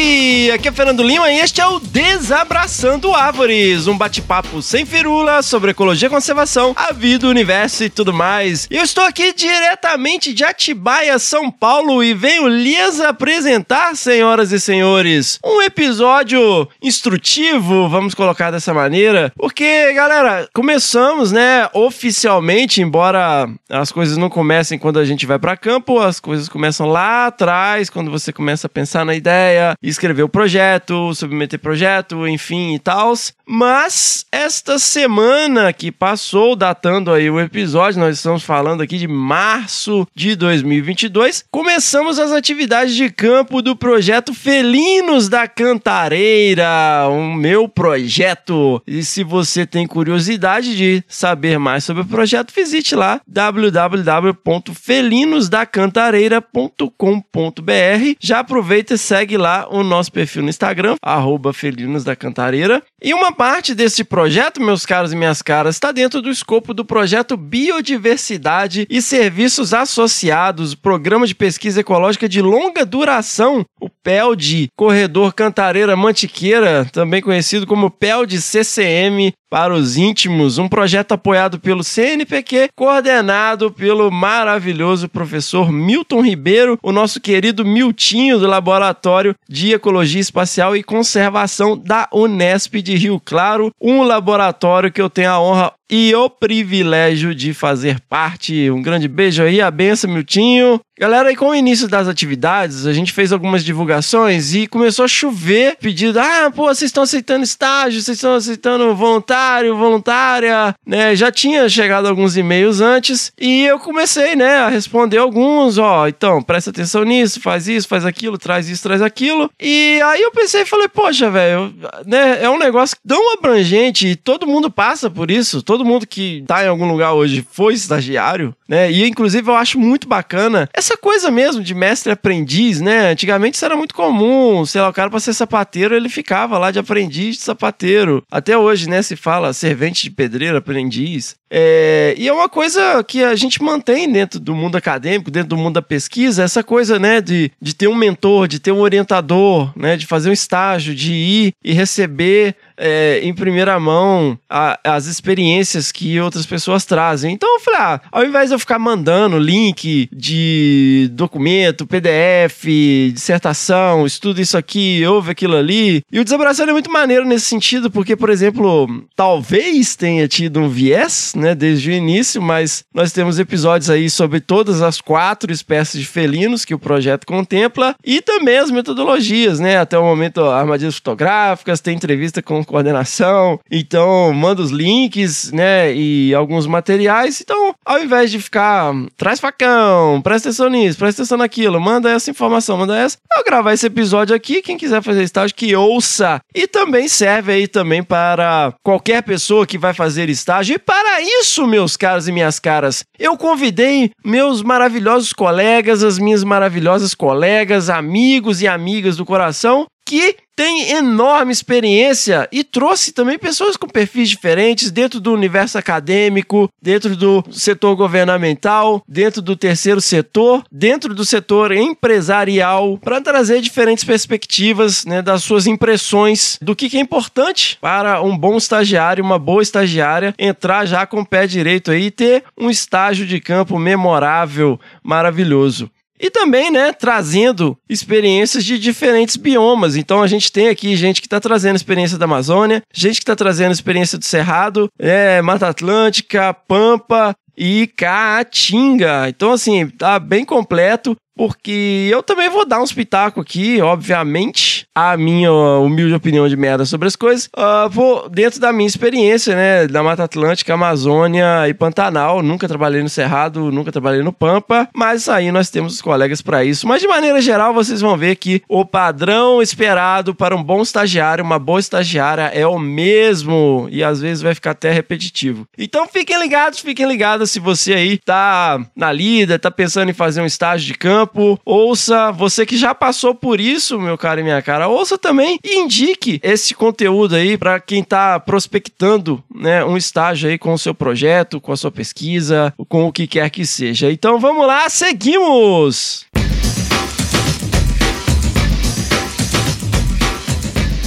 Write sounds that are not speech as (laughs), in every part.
Howdy! Aqui é Fernando Lima e este é o Desabraçando Árvores, um bate-papo sem firula sobre ecologia e conservação, a vida, o universo e tudo mais. E eu estou aqui diretamente de Atibaia, São Paulo e venho lhes apresentar, senhoras e senhores, um episódio instrutivo, vamos colocar dessa maneira, porque, galera, começamos, né, oficialmente, embora as coisas não comecem quando a gente vai para campo, as coisas começam lá atrás, quando você começa a pensar na ideia, escrever o projeto, submeter projeto, enfim e tal. Mas esta semana que passou, datando aí o episódio, nós estamos falando aqui de março de 2022, começamos as atividades de campo do projeto Felinos da Cantareira, o meu projeto. E se você tem curiosidade de saber mais sobre o projeto, visite lá www.felinosdacantareira.com.br. Já aproveita e segue lá o nosso perfil no Instagram, arroba Felinos da Cantareira. E uma parte desse projeto, meus caros e minhas caras, está dentro do escopo do projeto Biodiversidade e Serviços Associados, Programa de Pesquisa Ecológica de Longa Duração, o PELD, Corredor Cantareira Mantiqueira, também conhecido como PELD CCM, para os íntimos, um projeto apoiado pelo CNPq, coordenado pelo maravilhoso professor Milton Ribeiro, o nosso querido Miltinho do Laboratório de Ecologia Espacial e Conservação da Unesp de Rio Claro, um laboratório que eu tenho a honra e o privilégio de fazer parte. Um grande beijo aí, a benção, Miltinho. Galera, e com o início das atividades, a gente fez algumas divulgações e começou a chover pedido. Ah, pô, vocês estão aceitando estágio, vocês estão aceitando voluntário, voluntária, né? Já tinha chegado alguns e-mails antes e eu comecei, né, a responder alguns, ó, então, presta atenção nisso, faz isso, faz aquilo, traz isso, traz aquilo. E aí eu pensei e falei, poxa, velho, né, é um negócio tão abrangente e todo mundo passa por isso, todo mundo que tá em algum lugar hoje foi estagiário, né? E inclusive eu acho muito bacana essa coisa mesmo de mestre aprendiz, né? Antigamente isso era muito comum, sei lá, o cara para ser sapateiro, ele ficava lá de aprendiz de sapateiro. Até hoje, né, se fala servente de pedreiro, aprendiz. É, e é uma coisa que a gente mantém dentro do mundo acadêmico, dentro do mundo da pesquisa, essa coisa, né, de, de ter um mentor, de ter um orientador, né, de fazer um estágio, de ir e receber é, em primeira mão a, as experiências que outras pessoas trazem. Então eu falei, ah, ao invés de eu ficar mandando link de documento, PDF, dissertação, estuda isso aqui, ouve aquilo ali. E o desabraçado é muito maneiro nesse sentido, porque, por exemplo, talvez tenha tido um viés, né, desde o início, mas nós temos episódios aí sobre todas as quatro espécies de felinos que o projeto contempla e também as metodologias, né? Até o momento, armadilhas fotográficas, tem entrevista com coordenação, então manda os links, né, e alguns materiais. Então, ao invés de ficar, traz facão, presta atenção nisso, presta atenção naquilo, manda essa informação, manda essa, eu gravar esse episódio aqui, quem quiser fazer estágio, que ouça. E também serve aí também para qualquer pessoa que vai fazer estágio. E para isso, meus caros e minhas caras, eu convidei meus maravilhosos colegas, as minhas maravilhosas colegas, amigos e amigas do coração, que tem enorme experiência e trouxe também pessoas com perfis diferentes dentro do universo acadêmico, dentro do setor governamental, dentro do terceiro setor, dentro do setor empresarial, para trazer diferentes perspectivas né, das suas impressões do que, que é importante para um bom estagiário, uma boa estagiária entrar já com o pé direito aí e ter um estágio de campo memorável, maravilhoso. E também, né, trazendo experiências de diferentes biomas. Então a gente tem aqui gente que está trazendo experiência da Amazônia, gente que está trazendo experiência do Cerrado, é, Mata Atlântica, Pampa e Caatinga. Então, assim, tá bem completo porque eu também vou dar um espetáculo aqui, obviamente. A minha humilde opinião de merda sobre as coisas, uh, vou, dentro da minha experiência, né, da Mata Atlântica, Amazônia e Pantanal, nunca trabalhei no Cerrado, nunca trabalhei no Pampa, mas aí nós temos os colegas para isso. Mas de maneira geral, vocês vão ver que o padrão esperado para um bom estagiário, uma boa estagiária é o mesmo e às vezes vai ficar até repetitivo. Então fiquem ligados, fiquem ligados se você aí tá na lida, tá pensando em fazer um estágio de campo, ouça, você que já passou por isso, meu cara e minha cara, ouça também e indique esse conteúdo aí para quem tá prospectando, né, um estágio aí com o seu projeto, com a sua pesquisa, com o que quer que seja. Então vamos lá, seguimos!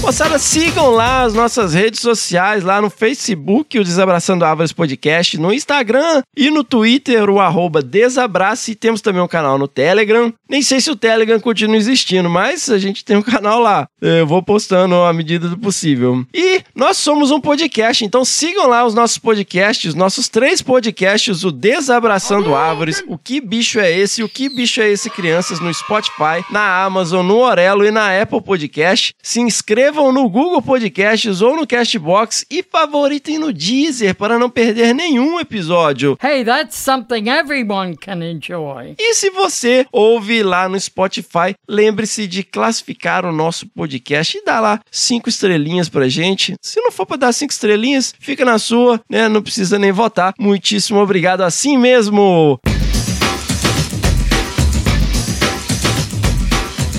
Moçada, sigam lá as nossas redes sociais, lá no Facebook, o Desabraçando Árvores Podcast, no Instagram e no Twitter, o arroba Desabrace. Temos também um canal no Telegram. Nem sei se o Telegram continua existindo, mas a gente tem um (laughs) canal lá. Eu vou postando à medida do possível. E nós somos um podcast, então sigam lá os nossos podcasts, nossos três podcasts, o Desabraçando Árvores, o Que Bicho é Esse, o Que Bicho é Esse Crianças, no Spotify, na Amazon, no Orelo e na Apple Podcast. Se inscrevam inscrevam no Google Podcasts ou no Castbox e favoritem no Deezer para não perder nenhum episódio. Hey, that's something everyone can enjoy. E se você ouve lá no Spotify, lembre-se de classificar o nosso podcast e dar lá cinco estrelinhas pra gente. Se não for para dar cinco estrelinhas, fica na sua, né? Não precisa nem votar. Muitíssimo obrigado assim mesmo.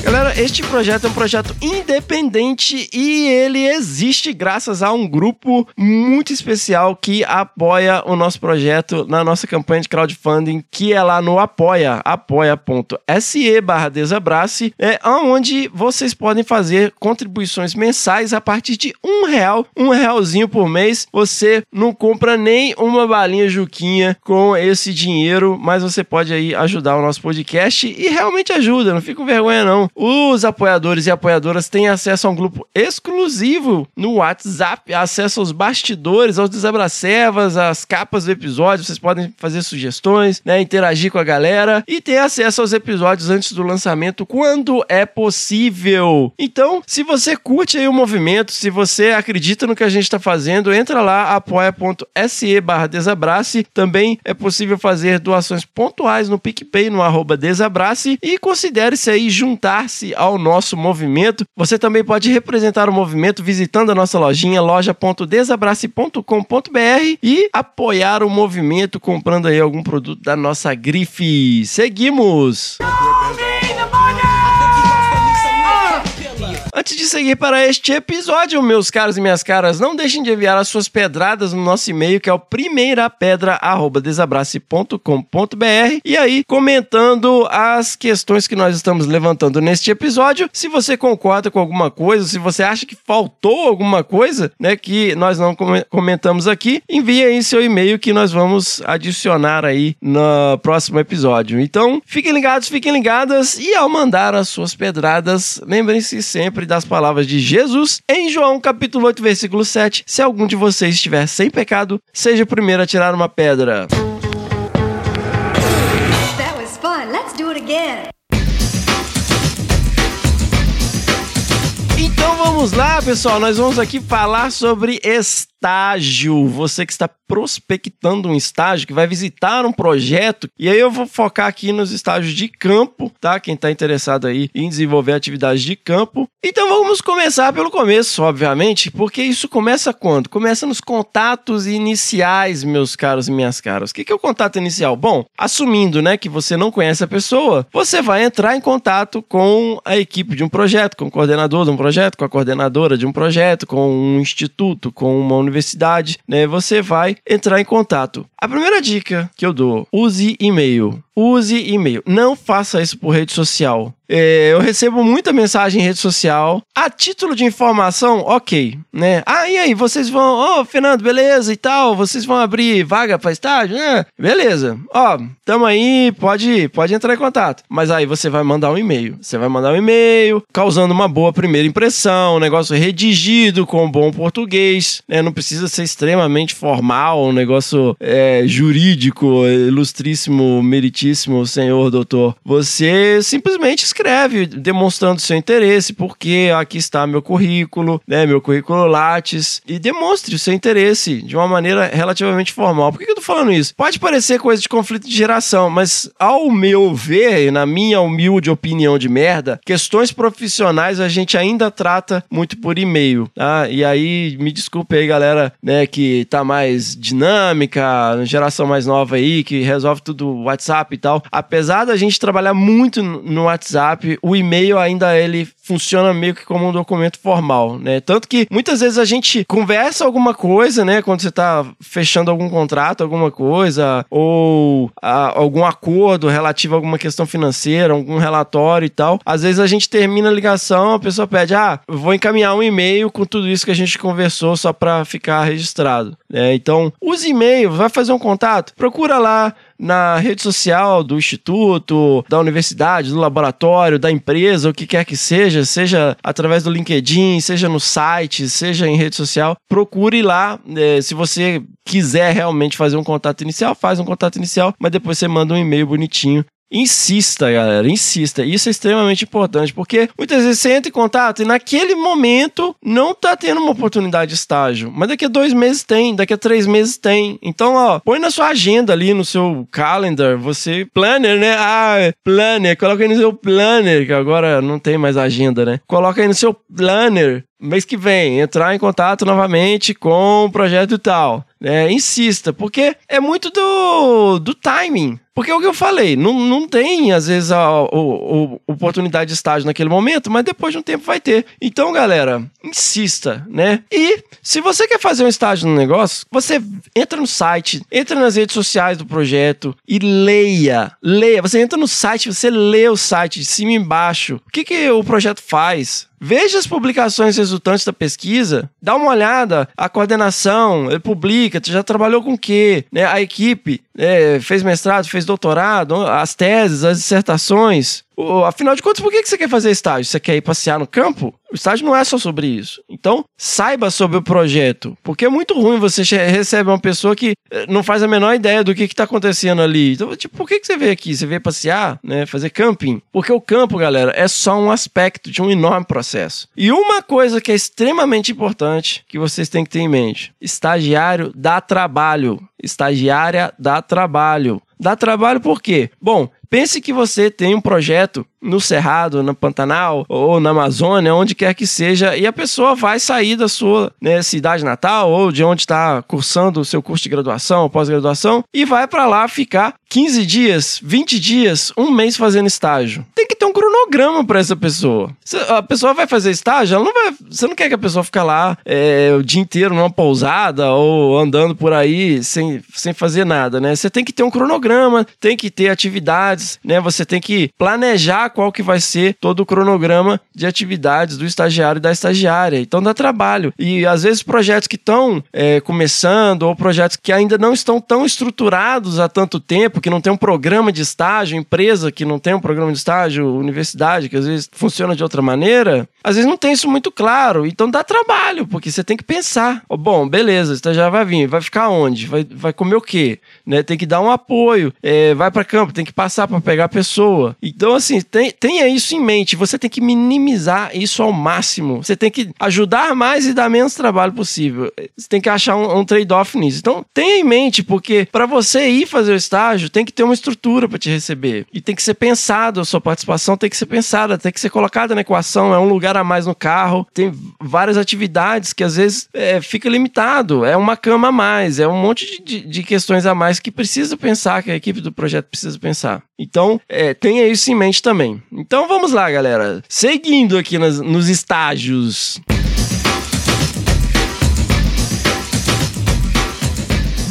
Galera, este projeto é um projeto independente e ele existe graças a um grupo muito especial que apoia o nosso projeto na nossa campanha de crowdfunding, que é lá no apoia, apoia.se barra desabrace, é onde vocês podem fazer contribuições mensais a partir de um real, um realzinho por mês. Você não compra nem uma balinha juquinha com esse dinheiro, mas você pode aí ajudar o nosso podcast e realmente ajuda, não fica com vergonha não. Os apoiadores e apoiadoras têm acesso a um grupo exclusivo no WhatsApp, acesso aos bastidores, aos desabracevas, às capas do episódio. Vocês podem fazer sugestões, né, interagir com a galera e ter acesso aos episódios antes do lançamento quando é possível. Então, se você curte aí o movimento, se você acredita no que a gente está fazendo, entra lá apoia.se barra desabrace. Também é possível fazer doações pontuais no PicPay, no arroba desabrace e considere-se aí juntar juntar-se ao nosso movimento. Você também pode representar o movimento visitando a nossa lojinha loja.desabrace.com.br e apoiar o movimento comprando aí algum produto da nossa grife. Seguimos! Antes de seguir para este episódio, meus caros e minhas caras, não deixem de enviar as suas pedradas no nosso e-mail, que é o primeirapedra@desabrace.com.br, e aí comentando as questões que nós estamos levantando neste episódio. Se você concorda com alguma coisa, se você acha que faltou alguma coisa, né, que nós não comentamos aqui, envie aí seu e-mail que nós vamos adicionar aí no próximo episódio. Então, fiquem ligados, fiquem ligadas e ao mandar as suas pedradas, lembrem-se sempre das palavras de Jesus em João capítulo 8, versículo 7. Se algum de vocês estiver sem pecado, seja o primeiro a tirar uma pedra. That was fun. Let's do it again. Então vamos lá, pessoal. Nós vamos aqui falar sobre estágio. Você que está prospectando um estágio, que vai visitar um projeto. E aí eu vou focar aqui nos estágios de campo, tá? Quem está interessado aí em desenvolver atividades de campo. Então vamos começar pelo começo, obviamente, porque isso começa quando? Começa nos contatos iniciais, meus caros e minhas caras. O que é o contato inicial? Bom, assumindo, né, que você não conhece a pessoa, você vai entrar em contato com a equipe de um projeto, com o coordenador de um projeto, com a coordenadora de um projeto, com um instituto, com uma universidade, né? Você vai entrar em contato. A primeira dica que eu dou: use e-mail. Use e-mail. Não faça isso por rede social. É, eu recebo muita mensagem em rede social. A título de informação, ok, né? Ah, e aí, vocês vão. Ô, oh, Fernando, beleza e tal? Vocês vão abrir vaga para estágio? É, beleza. Ó, tamo aí, pode, pode entrar em contato. Mas aí você vai mandar um e-mail. Você vai mandar um e-mail, causando uma boa primeira impressão, um negócio redigido com bom português, né? Não precisa ser extremamente formal, um negócio é, jurídico, ilustríssimo, meritíssimo excelentíssimo senhor doutor, você simplesmente escreve demonstrando seu interesse, porque aqui está meu currículo, né, meu currículo Lattes, e demonstre o seu interesse de uma maneira relativamente formal. Por que eu tô falando isso? Pode parecer coisa de conflito de geração, mas ao meu ver, na minha humilde opinião de merda, questões profissionais a gente ainda trata muito por e-mail, tá? E aí, me desculpe aí, galera, né, que tá mais dinâmica, geração mais nova aí, que resolve tudo WhatsApp e tal. Apesar da gente trabalhar muito no WhatsApp, o e-mail ainda ele funciona meio que como um documento formal, né? Tanto que muitas vezes a gente conversa alguma coisa, né? Quando você tá fechando algum contrato, alguma coisa, ou a, algum acordo relativo a alguma questão financeira, algum relatório e tal. Às vezes a gente termina a ligação, a pessoa pede, ah, vou encaminhar um e-mail com tudo isso que a gente conversou só para ficar registrado. né? então, use e-mail, vai fazer um contato, procura lá na rede social do instituto, da universidade, do laboratório, da empresa, o que quer que seja, seja através do LinkedIn, seja no site, seja em rede social, procure lá. eh, se você quiser realmente fazer um contato inicial, faz um contato inicial, mas depois você manda um e-mail bonitinho Insista, galera, insista. Isso é extremamente importante, porque muitas vezes você entra em contato e naquele momento não tá tendo uma oportunidade de estágio. Mas daqui a dois meses tem, daqui a três meses tem. Então, ó, põe na sua agenda ali, no seu calendar, você. Planner, né? Ah, planner. Coloca aí no seu planner, que agora não tem mais agenda, né? Coloca aí no seu planner mês que vem, entrar em contato novamente com o projeto e tal. É, insista, porque é muito do, do timing. Porque é o que eu falei, não, não tem, às vezes, a, a- a- oportunidade de estágio naquele momento, mas depois de um tempo vai ter. Então, galera, insista, né? E se você quer fazer um estágio no negócio, você entra no site, entra nas redes sociais do projeto e leia. Leia. Você entra no site, você lê o site de cima e embaixo. O que, que o projeto faz? Veja as publicações resultantes da pesquisa, dá uma olhada, a coordenação, ele publica, já trabalhou com o quê? Né? A equipe é, fez mestrado, fez doutorado, as teses, as dissertações. Afinal de contas, por que que você quer fazer estágio? Você quer ir passear no campo? O estágio não é só sobre isso. Então, saiba sobre o projeto. Porque é muito ruim você recebe uma pessoa que eh, não faz a menor ideia do que está acontecendo ali. Então, tipo, por que, que você veio aqui? Você veio passear, né? Fazer camping? Porque o campo, galera, é só um aspecto de um enorme processo. E uma coisa que é extremamente importante que vocês têm que ter em mente: estagiário dá trabalho. Estagiária dá trabalho. Dá trabalho por quê? Bom, pense que você tem um projeto no Cerrado, na Pantanal ou na Amazônia, onde quer que seja, e a pessoa vai sair da sua né, cidade natal ou de onde está cursando o seu curso de graduação pós-graduação e vai para lá ficar 15 dias, 20 dias, um mês fazendo estágio. Tem que ter um cronograma para essa pessoa. Se a pessoa vai fazer estágio, ela não vai. Você não quer que a pessoa fique lá é, o dia inteiro numa pousada ou andando por aí sem, sem fazer nada, né? Você tem que ter um cronograma, tem que ter atividades, né? Você tem que planejar qual que vai ser todo o cronograma de atividades do estagiário e da estagiária. Então dá trabalho. E às vezes projetos que estão é, começando ou projetos que ainda não estão tão estruturados há tanto tempo, que não tem um programa de estágio, empresa que não tem um programa de estágio, universidade que às vezes funciona de outra maneira, às vezes não tem isso muito claro. Então dá trabalho, porque você tem que pensar. Ó, bom, beleza, o estagiário vai vir, vai ficar onde? Vai, vai comer o quê? Né? Tem que dar um apoio, é, vai para campo, tem que passar para pegar a pessoa. Então, assim, tem, tenha isso em mente. Você tem que minimizar isso ao máximo. Você tem que ajudar mais e dar menos trabalho possível. Você tem que achar um, um trade-off nisso. Então, tenha em mente, porque para você ir fazer o estágio, tem que ter uma estrutura para te receber. E tem que ser pensado, a sua participação tem que ser pensada, tem que ser colocada na equação. É um lugar a mais no carro, tem várias atividades que às vezes é, fica limitado. É uma cama a mais, é um monte de, de- de questões a mais que precisa pensar, que a equipe do projeto precisa pensar. Então, é, tenha isso em mente também. Então vamos lá, galera. Seguindo aqui nas- nos estágios.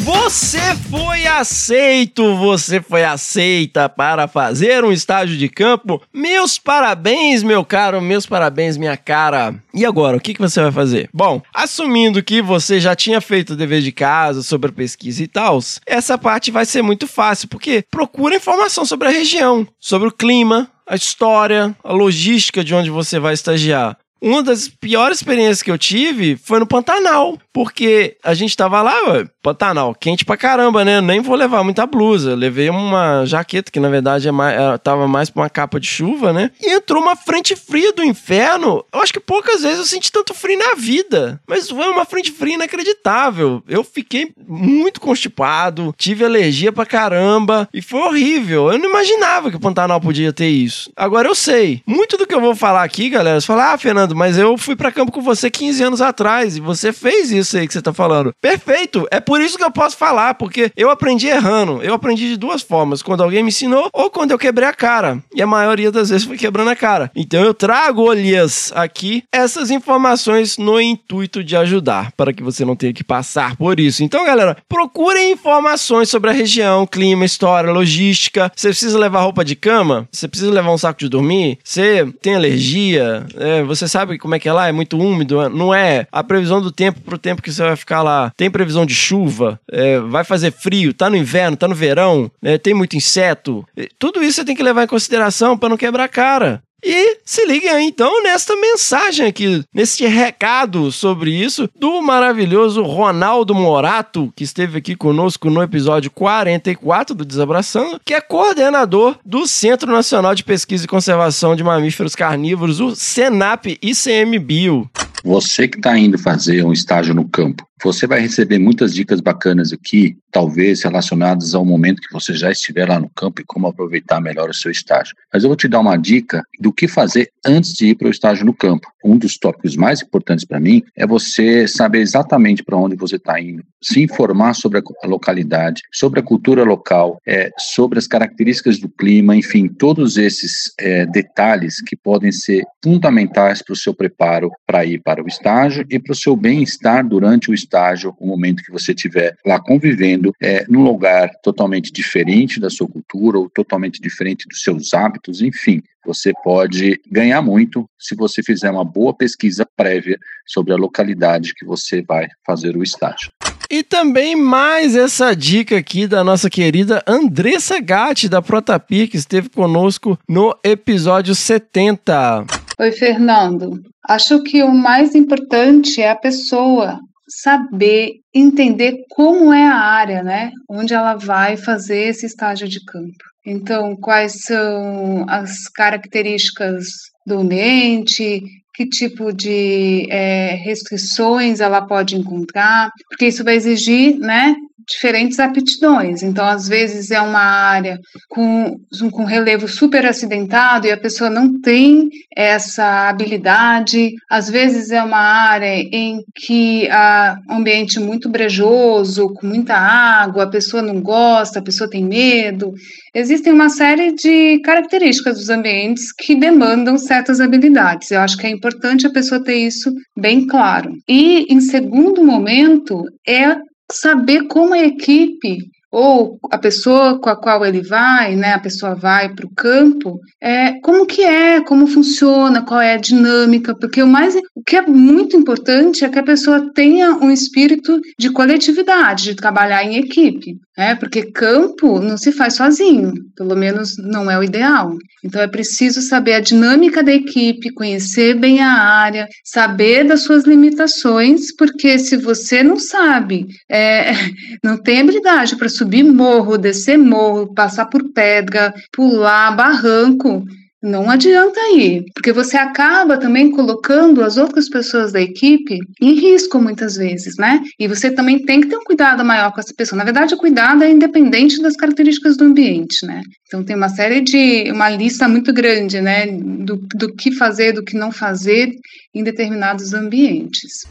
Você foi aceito, você foi aceita para fazer um estágio de campo. Meus parabéns, meu caro, meus parabéns, minha cara. E agora, o que, que você vai fazer? Bom, assumindo que você já tinha feito o dever de casa sobre a pesquisa e tal, essa parte vai ser muito fácil, porque procura informação sobre a região, sobre o clima, a história, a logística de onde você vai estagiar. Uma das piores experiências que eu tive foi no Pantanal, porque a gente tava lá, ué, Pantanal, quente pra caramba, né? Nem vou levar muita blusa. Levei uma jaqueta, que na verdade é mais, é, tava mais pra uma capa de chuva, né? E entrou uma frente fria do inferno. Eu acho que poucas vezes eu senti tanto frio na vida. Mas foi uma frente fria inacreditável. Eu fiquei muito constipado, tive alergia pra caramba e foi horrível. Eu não imaginava que o Pantanal podia ter isso. Agora eu sei. Muito do que eu vou falar aqui, galera, você fala, ah, Fernando, mas eu fui pra campo com você 15 anos atrás e você fez isso aí que você tá falando. Perfeito. É por isso que eu posso falar, porque eu aprendi errando. Eu aprendi de duas formas: quando alguém me ensinou ou quando eu quebrei a cara. E a maioria das vezes foi quebrando a cara. Então eu trago, Olias, aqui essas informações no intuito de ajudar, para que você não tenha que passar por isso. Então, galera, procurem informações sobre a região, clima, história, logística. Você precisa levar roupa de cama? Você precisa levar um saco de dormir? Você tem alergia? É, você sabe como é que é lá? É muito úmido? Não é? A previsão do tempo pro tempo que você vai ficar lá. Tem previsão de chuva? É, vai fazer frio? Tá no inverno? Tá no verão? É, tem muito inseto? Tudo isso você tem que levar em consideração para não quebrar a cara. E se liguem aí então nesta mensagem aqui, neste recado sobre isso do maravilhoso Ronaldo Morato, que esteve aqui conosco no episódio 44 do Desabraçando, que é coordenador do Centro Nacional de Pesquisa e Conservação de Mamíferos Carnívoros, o SENAP ICMBio. Você que está indo fazer um estágio no campo, você vai receber muitas dicas bacanas aqui, talvez relacionadas ao momento que você já estiver lá no campo e como aproveitar melhor o seu estágio. Mas eu vou te dar uma dica do que fazer antes de ir para o estágio no campo. Um dos tópicos mais importantes para mim é você saber exatamente para onde você está indo, se informar sobre a localidade, sobre a cultura local, é, sobre as características do clima, enfim, todos esses é, detalhes que podem ser fundamentais para o seu preparo para ir para o estágio e para o seu bem-estar durante o estágio estágio, o momento que você estiver lá convivendo, é, num lugar totalmente diferente da sua cultura ou totalmente diferente dos seus hábitos, enfim, você pode ganhar muito se você fizer uma boa pesquisa prévia sobre a localidade que você vai fazer o estágio. E também mais essa dica aqui da nossa querida Andressa Gatti, da Protapia, que esteve conosco no episódio 70. Oi, Fernando. Acho que o mais importante é a pessoa saber, entender como é a área, né, onde ela vai fazer esse estágio de campo. Então, quais são as características do ambiente, que tipo de é, restrições ela pode encontrar, porque isso vai exigir, né, diferentes aptidões. Então, às vezes é uma área com, com relevo super acidentado e a pessoa não tem essa habilidade. Às vezes é uma área em que há um ambiente muito brejoso, com muita água, a pessoa não gosta, a pessoa tem medo. Existem uma série de características dos ambientes que demandam certas habilidades. Eu acho que é importante a pessoa ter isso bem claro. E, em segundo momento, é saber como a equipe ou a pessoa com a qual ele vai, né, a pessoa vai para o campo, é, como que é, como funciona, qual é a dinâmica, porque o mais, o que é muito importante é que a pessoa tenha um espírito de coletividade, de trabalhar em equipe, né, porque campo não se faz sozinho, pelo menos não é o ideal. Então é preciso saber a dinâmica da equipe, conhecer bem a área, saber das suas limitações, porque se você não sabe, é, (laughs) não tem habilidade para subir morro, descer morro, passar por pedra, pular barranco, não adianta ir, porque você acaba também colocando as outras pessoas da equipe em risco muitas vezes, né? E você também tem que ter um cuidado maior com essa pessoa. Na verdade, o cuidado é independente das características do ambiente, né? Então tem uma série de, uma lista muito grande, né, do, do que fazer, do que não fazer em determinados ambientes.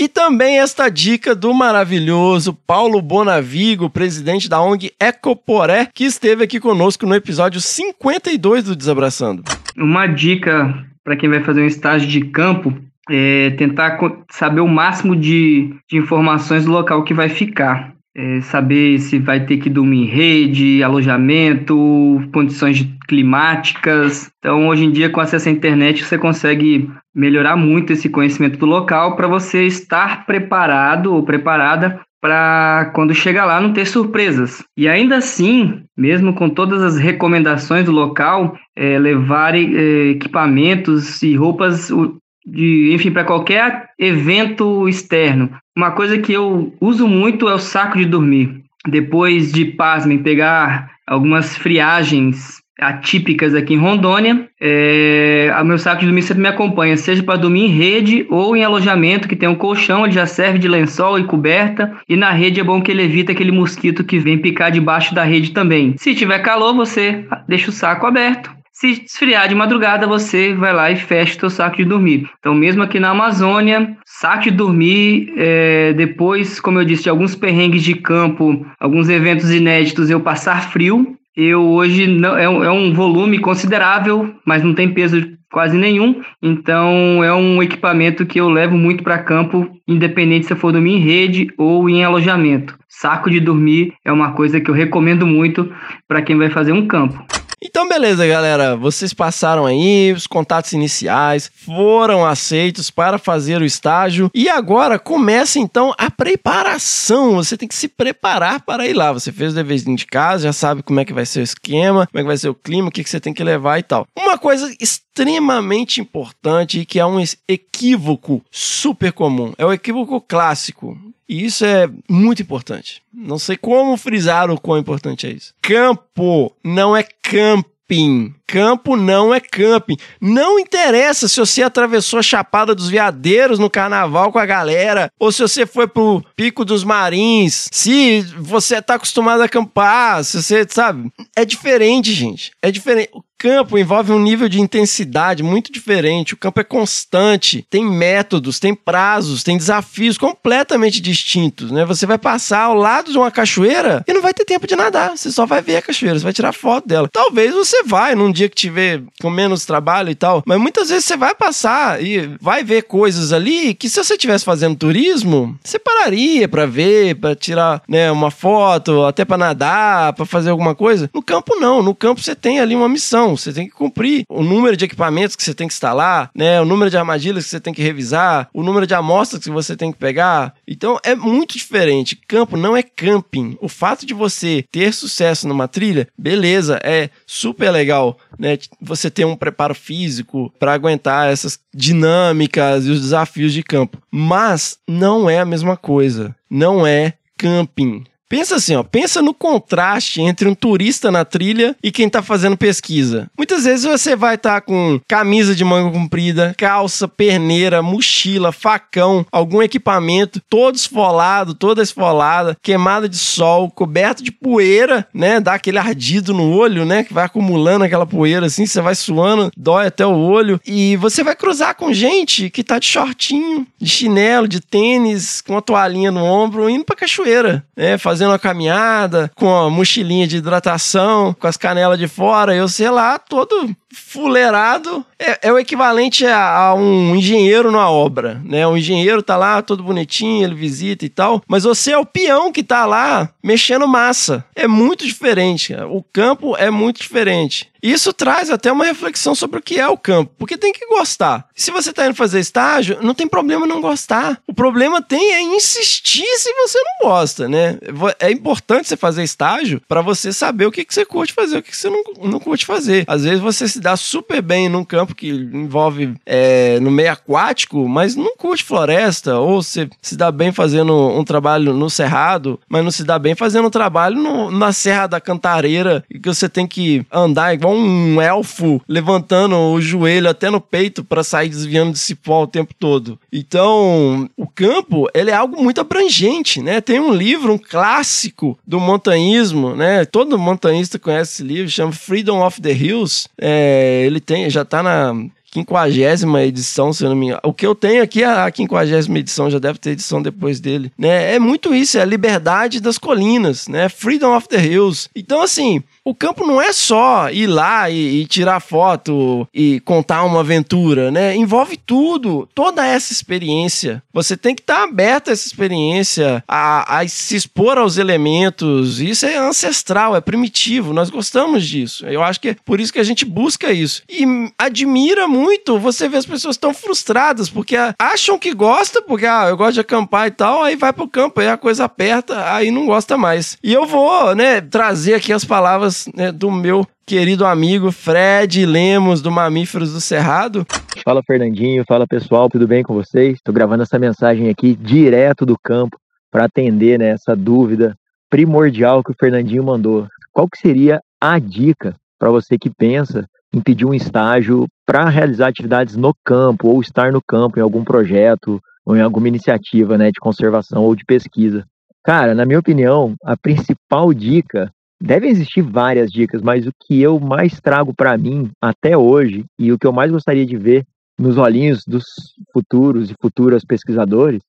E também esta dica do maravilhoso Paulo Bonavigo, presidente da ONG Ecoporé, que esteve aqui conosco no episódio 52 do Desabraçando. Uma dica para quem vai fazer um estágio de campo é tentar saber o máximo de, de informações do local que vai ficar é, saber se vai ter que dormir em rede, alojamento, condições climáticas. Então, hoje em dia, com acesso à internet, você consegue melhorar muito esse conhecimento do local para você estar preparado ou preparada para quando chegar lá não ter surpresas. E ainda assim, mesmo com todas as recomendações do local, é, levar é, equipamentos e roupas de enfim, para qualquer evento externo. Uma coisa que eu uso muito é o saco de dormir. Depois de, pasmem, pegar algumas friagens atípicas aqui em Rondônia, é, o meu saco de dormir sempre me acompanha, seja para dormir em rede ou em alojamento que tem um colchão, ele já serve de lençol e coberta, e na rede é bom que ele evita aquele mosquito que vem picar debaixo da rede também. Se tiver calor, você deixa o saco aberto, se esfriar de madrugada, você vai lá e fecha o seu saco de dormir. Então, mesmo aqui na Amazônia, saco de dormir, é, depois, como eu disse, de alguns perrengues de campo, alguns eventos inéditos, eu passar frio. Eu hoje não é um, é um volume considerável, mas não tem peso quase nenhum. Então é um equipamento que eu levo muito para campo, independente se eu for dormir em rede ou em alojamento. Saco de dormir é uma coisa que eu recomendo muito para quem vai fazer um campo. Então, beleza, galera. Vocês passaram aí, os contatos iniciais foram aceitos para fazer o estágio. E agora começa então a preparação. Você tem que se preparar para ir lá. Você fez o deverzinho de casa, já sabe como é que vai ser o esquema, como é que vai ser o clima, o que, que você tem que levar e tal. Uma coisa extremamente importante e que é um equívoco super comum. É o equívoco clássico. E isso é muito importante. Não sei como frisar o quão importante é isso. Campo não é camping. Campo não é camping. Não interessa se você atravessou a Chapada dos Veadeiros no carnaval com a galera, ou se você foi pro Pico dos Marins, se você tá acostumado a acampar, se você, sabe? É diferente, gente. É diferente campo envolve um nível de intensidade muito diferente. O campo é constante, tem métodos, tem prazos, tem desafios completamente distintos, né? Você vai passar ao lado de uma cachoeira e não vai ter tempo de nadar. Você só vai ver a cachoeira, você vai tirar foto dela. Talvez você vai num dia que tiver com menos trabalho e tal, mas muitas vezes você vai passar e vai ver coisas ali que se você estivesse fazendo turismo, você pararia para ver, para tirar, né, uma foto, até para nadar, para fazer alguma coisa. No campo não, no campo você tem ali uma missão você tem que cumprir o número de equipamentos que você tem que instalar, né? O número de armadilhas que você tem que revisar, o número de amostras que você tem que pegar. Então é muito diferente. Campo não é camping. O fato de você ter sucesso numa trilha, beleza, é super legal, né? Você ter um preparo físico para aguentar essas dinâmicas e os desafios de campo. Mas não é a mesma coisa. Não é camping. Pensa assim, ó, pensa no contraste entre um turista na trilha e quem tá fazendo pesquisa. Muitas vezes você vai estar tá com camisa de manga comprida, calça, perneira, mochila, facão, algum equipamento, todo esfolado, toda esfolada, queimada de sol, coberto de poeira, né? Dá aquele ardido no olho, né? Que vai acumulando aquela poeira assim, você vai suando, dói até o olho. E você vai cruzar com gente que tá de shortinho, de chinelo, de tênis, com a toalhinha no ombro, indo pra cachoeira, né? Fazendo uma caminhada, com a mochilinha de hidratação, com as canelas de fora, eu sei lá, todo fuleirado é, é o equivalente a, a, um engenheiro numa obra, né? O engenheiro tá lá todo bonitinho, ele visita e tal, mas você é o peão que tá lá mexendo massa. É muito diferente. O campo é muito diferente. Isso traz até uma reflexão sobre o que é o campo, porque tem que gostar. Se você está indo fazer estágio, não tem problema não gostar. O problema tem é insistir se você não gosta, né? É importante você fazer estágio para você saber o que, que você curte fazer, o que, que você não, não curte fazer. Às vezes você se dá super bem num campo que envolve é, no meio aquático, mas não curte floresta, ou você se dá bem fazendo um trabalho no cerrado, mas não se dá bem fazendo um trabalho no, na Serra da Cantareira, que você tem que andar igual um elfo levantando o joelho até no peito para sair desviando de cipó o tempo todo. Então, o campo, ele é algo muito abrangente, né? Tem um livro, um clássico do montanhismo, né? Todo montanhista conhece esse livro, chama Freedom of the Hills. É, ele tem, já tá na quinquagésima edição, se eu não me engano. O que eu tenho aqui, a quinquagésima edição, já deve ter edição depois dele, né? É muito isso, é a liberdade das colinas, né? Freedom of the Hills. Então, assim, o campo não é só ir lá e, e, tirar foto e contar uma aventura, né? Envolve tudo, toda essa experiência. Você tem que estar tá aberto a essa experiência, a, a, se expor aos elementos. Isso é ancestral, é primitivo. Nós gostamos disso. Eu acho que é por isso que a gente busca isso. E admira muito muito você vê as pessoas tão frustradas, porque acham que gosta, porque ah, eu gosto de acampar e tal, aí vai pro campo, aí a coisa aperta, aí não gosta mais. E eu vou, né, trazer aqui as palavras né, do meu querido amigo Fred Lemos, do Mamíferos do Cerrado. Fala Fernandinho, fala pessoal, tudo bem com vocês? Estou gravando essa mensagem aqui direto do campo para atender né, essa dúvida primordial que o Fernandinho mandou. Qual que seria a dica para você que pensa em pedir um estágio para realizar atividades no campo ou estar no campo em algum projeto ou em alguma iniciativa né, de conservação ou de pesquisa? Cara, na minha opinião, a principal dica Devem existir várias dicas, mas o que eu mais trago para mim até hoje e o que eu mais gostaria de ver nos olhinhos dos futuros e futuras pesquisadores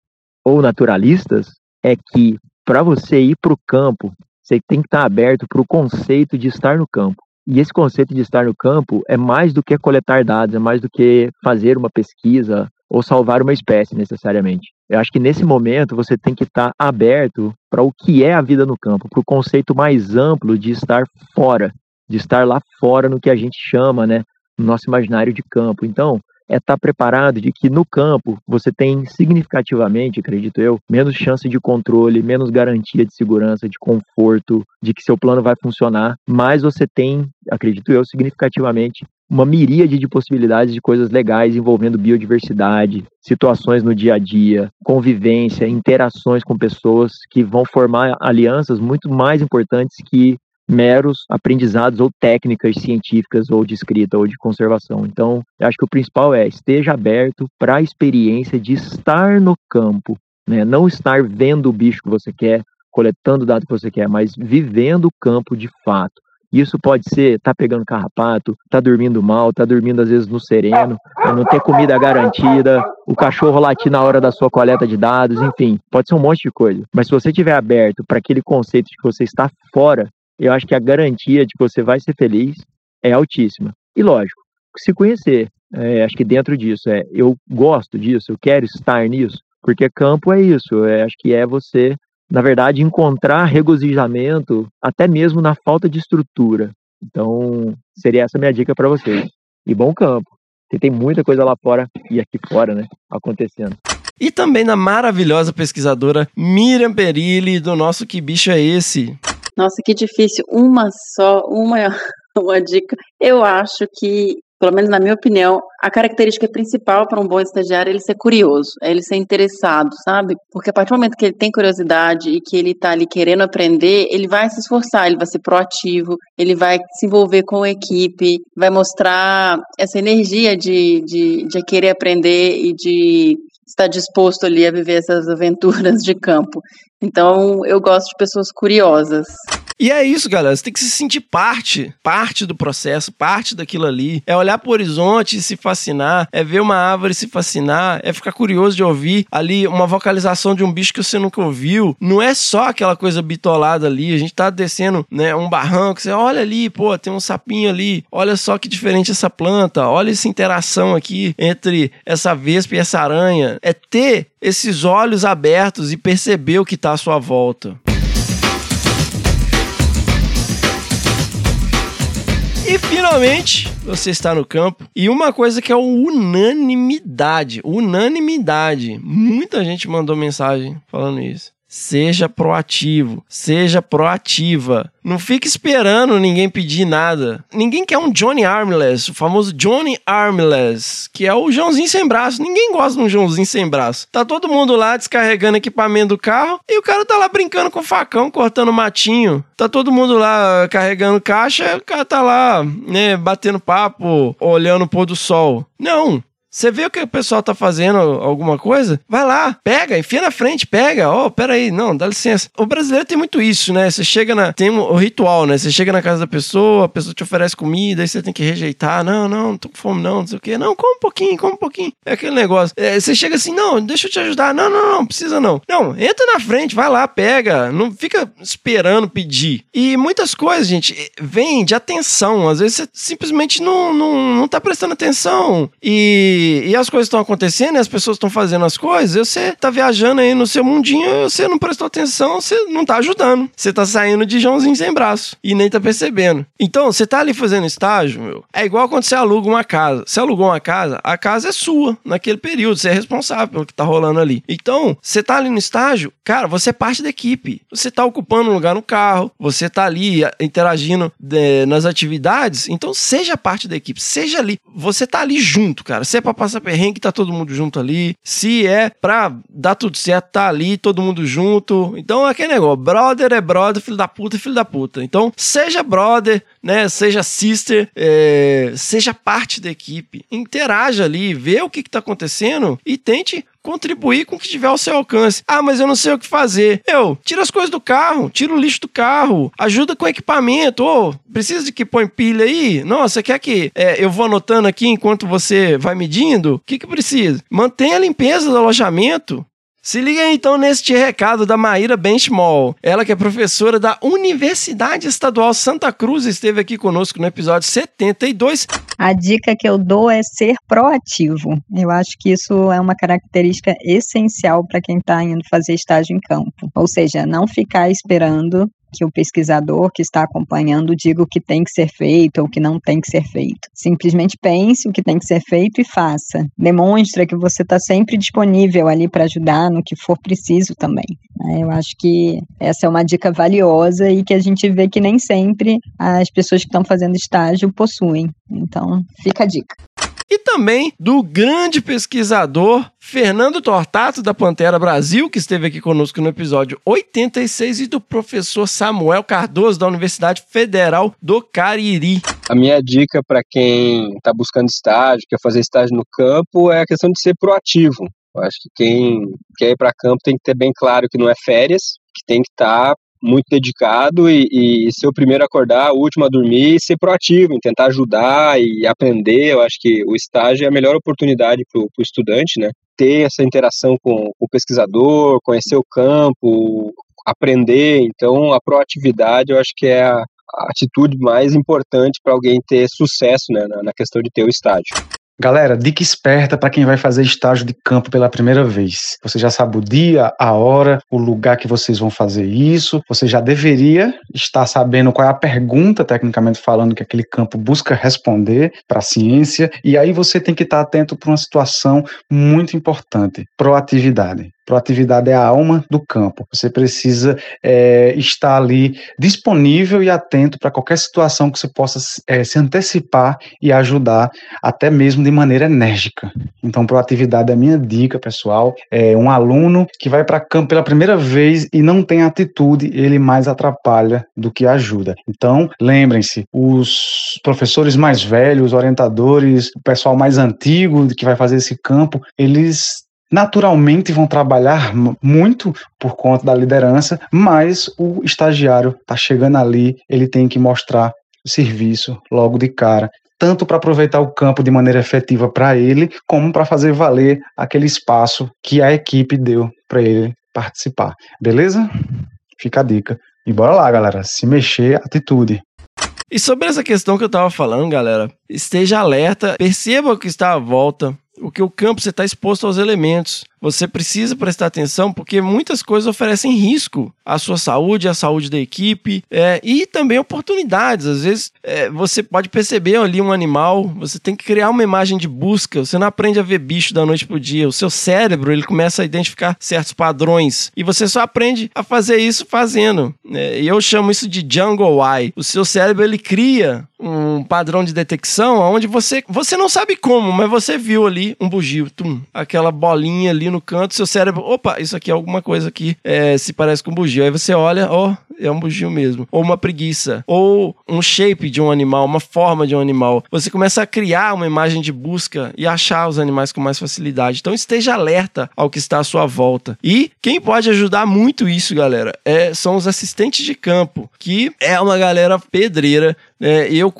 ou naturalistas é que para você ir para o campo, você tem que estar tá aberto para o conceito de estar no campo. E esse conceito de estar no campo é mais do que coletar dados, é mais do que fazer uma pesquisa ou salvar uma espécie necessariamente. Eu acho que nesse momento você tem que estar aberto para o que é a vida no campo, para o conceito mais amplo de estar fora, de estar lá fora no que a gente chama, né, no nosso imaginário de campo. Então, é estar preparado de que no campo você tem significativamente, acredito eu, menos chance de controle, menos garantia de segurança, de conforto, de que seu plano vai funcionar, mas você tem, acredito eu, significativamente uma miríade de possibilidades de coisas legais envolvendo biodiversidade, situações no dia a dia, convivência, interações com pessoas que vão formar alianças muito mais importantes que meros aprendizados ou técnicas científicas ou de escrita ou de conservação. Então, eu acho que o principal é esteja aberto para a experiência de estar no campo, né? não estar vendo o bicho que você quer, coletando o dado que você quer, mas vivendo o campo de fato. Isso pode ser tá pegando carrapato, tá dormindo mal, tá dormindo às vezes no sereno, não ter comida garantida, o cachorro latir na hora da sua coleta de dados, enfim, pode ser um monte de coisa. Mas se você estiver aberto para aquele conceito de que você está fora, eu acho que a garantia de que você vai ser feliz é altíssima. E lógico, se conhecer, é, acho que dentro disso é, eu gosto disso, eu quero estar nisso, porque campo é isso, é, acho que é você na verdade, encontrar regozijamento até mesmo na falta de estrutura. Então, seria essa minha dica para vocês. E bom campo, porque tem muita coisa lá fora e aqui fora, né, acontecendo. E também na maravilhosa pesquisadora Miriam Perilli, do nosso Que Bicho é Esse? Nossa, que difícil. Uma só, uma, (laughs) uma dica. Eu acho que pelo menos na minha opinião, a característica principal para um bom estagiário é ele ser curioso, é ele ser interessado, sabe? Porque a partir do momento que ele tem curiosidade e que ele está ali querendo aprender, ele vai se esforçar, ele vai ser proativo, ele vai se envolver com a equipe, vai mostrar essa energia de, de, de querer aprender e de estar disposto ali a viver essas aventuras de campo. Então, eu gosto de pessoas curiosas. E é isso, galera. Você tem que se sentir parte, parte do processo, parte daquilo ali. É olhar pro horizonte e se fascinar, é ver uma árvore e se fascinar, é ficar curioso de ouvir ali uma vocalização de um bicho que você nunca ouviu. Não é só aquela coisa bitolada ali. A gente tá descendo, né, um barranco, você olha ali, pô, tem um sapinho ali. Olha só que diferente essa planta. Olha essa interação aqui entre essa vespa e essa aranha. É ter esses olhos abertos e perceber o que tá à sua volta. E finalmente, você está no campo. E uma coisa que é unanimidade, unanimidade. Muita gente mandou mensagem falando isso. Seja proativo, seja proativa. Não fique esperando ninguém pedir nada. Ninguém quer um Johnny Armless, o famoso Johnny Armless, que é o Joãozinho sem braço. Ninguém gosta de um Joãozinho sem braço. Tá todo mundo lá descarregando equipamento do carro e o cara tá lá brincando com o facão, cortando matinho. Tá todo mundo lá carregando caixa, o cara tá lá, né, batendo papo, olhando o pôr do sol. Não, você vê o que o pessoal tá fazendo alguma coisa? Vai lá, pega, enfia na frente, pega. Ó, oh, peraí, não, dá licença. O brasileiro tem muito isso, né? Você chega na. Tem o ritual, né? Você chega na casa da pessoa, a pessoa te oferece comida, aí você tem que rejeitar. Não, não, não tô com fome, não, não sei o quê. Não, come um pouquinho, come um pouquinho. É aquele negócio. É, você chega assim, não, deixa eu te ajudar. Não, não, não, precisa não. Não, entra na frente, vai lá, pega. Não fica esperando pedir. E muitas coisas, gente, vem de atenção. Às vezes você simplesmente não, não, não tá prestando atenção. E E, as coisas estão acontecendo, e as pessoas estão fazendo as coisas, e você tá viajando aí no seu mundinho, você não prestou atenção, você não tá ajudando. Você tá saindo de Joãozinho sem braço e nem tá percebendo. Então, você tá ali fazendo estágio, meu. É igual quando você aluga uma casa. Você alugou uma casa, a casa é sua naquele período, você é responsável pelo que tá rolando ali. Então, você tá ali no estágio, cara, você é parte da equipe. Você tá ocupando um lugar no carro, você tá ali interagindo é, nas atividades, então seja parte da equipe, seja ali. Você tá ali junto, cara. Se é pra passar perrengue, tá todo mundo junto ali. Se é pra dar tudo certo, tá ali, todo mundo junto. Então, é aquele negócio, brother é brother, filho da puta é filho da puta. Então, seja brother, né? Seja sister, é, seja parte da equipe. Interaja ali, vê o que, que tá acontecendo e tente contribuir com o que tiver ao seu alcance. Ah, mas eu não sei o que fazer. Eu, tira as coisas do carro, tira o lixo do carro, ajuda com equipamento. Ô, precisa de que põe pilha aí? Nossa, quer que é, eu vou anotando aqui enquanto você vai medindo? O que que precisa? Mantenha a limpeza do alojamento. Se liga então neste recado da Maíra Benchmall. Ela que é professora da Universidade Estadual Santa Cruz esteve aqui conosco no episódio 72. A dica que eu dou é ser proativo. Eu acho que isso é uma característica essencial para quem está indo fazer estágio em campo. Ou seja, não ficar esperando que o pesquisador que está acompanhando diga o que tem que ser feito ou o que não tem que ser feito. Simplesmente pense o que tem que ser feito e faça. Demonstra que você está sempre disponível ali para ajudar no que for preciso também. né? Eu acho que essa é uma dica valiosa e que a gente vê que nem sempre as pessoas que estão fazendo estágio possuem. Então, fica a dica. E também do grande pesquisador Fernando Tortato, da Pantera Brasil, que esteve aqui conosco no episódio 86, e do professor Samuel Cardoso, da Universidade Federal do Cariri. A minha dica para quem está buscando estágio, quer fazer estágio no campo, é a questão de ser proativo. Eu acho que quem quer ir para campo tem que ter bem claro que não é férias, que tem que estar muito dedicado e, e ser o primeiro a acordar, o último a dormir e ser proativo, em tentar ajudar e aprender. Eu acho que o estágio é a melhor oportunidade para o estudante, né? Ter essa interação com o pesquisador, conhecer o campo, aprender. Então, a proatividade eu acho que é a, a atitude mais importante para alguém ter sucesso né, na, na questão de ter o estágio. Galera, dica esperta para quem vai fazer estágio de campo pela primeira vez. Você já sabe o dia, a hora, o lugar que vocês vão fazer isso. Você já deveria estar sabendo qual é a pergunta, tecnicamente falando, que aquele campo busca responder para a ciência. E aí você tem que estar atento para uma situação muito importante: proatividade. Proatividade é a alma do campo. Você precisa é, estar ali disponível e atento para qualquer situação que você possa é, se antecipar e ajudar, até mesmo de maneira enérgica. Então, proatividade é a minha dica, pessoal. É um aluno que vai para campo pela primeira vez e não tem atitude, ele mais atrapalha do que ajuda. Então, lembrem-se, os professores mais velhos, os orientadores, o pessoal mais antigo que vai fazer esse campo, eles naturalmente vão trabalhar muito por conta da liderança, mas o estagiário está chegando ali, ele tem que mostrar serviço logo de cara, tanto para aproveitar o campo de maneira efetiva para ele, como para fazer valer aquele espaço que a equipe deu para ele participar. Beleza? Fica a dica. E bora lá, galera, se mexer, atitude. E sobre essa questão que eu tava falando, galera, esteja alerta, perceba o que está à volta, o que o campo você está exposto aos elementos. Você precisa prestar atenção porque muitas coisas oferecem risco à sua saúde, à saúde da equipe é, e também oportunidades. Às vezes é, você pode perceber ali um animal, você tem que criar uma imagem de busca. Você não aprende a ver bicho da noite pro dia. O seu cérebro ele começa a identificar certos padrões e você só aprende a fazer isso fazendo. É, eu chamo isso de jungle eye. O seu cérebro ele cria um padrão de detecção onde você você não sabe como, mas você viu ali um bugio, tum, aquela bolinha ali no canto, seu cérebro, opa, isso aqui é alguma coisa que é, se parece com bugio. Aí você olha, ó, é um bugio mesmo. Ou uma preguiça, ou um shape de um animal, uma forma de um animal. Você começa a criar uma imagem de busca e achar os animais com mais facilidade. Então esteja alerta ao que está à sua volta. E quem pode ajudar muito isso, galera, é, são os assistentes de campo, que é uma galera pedreira é, eu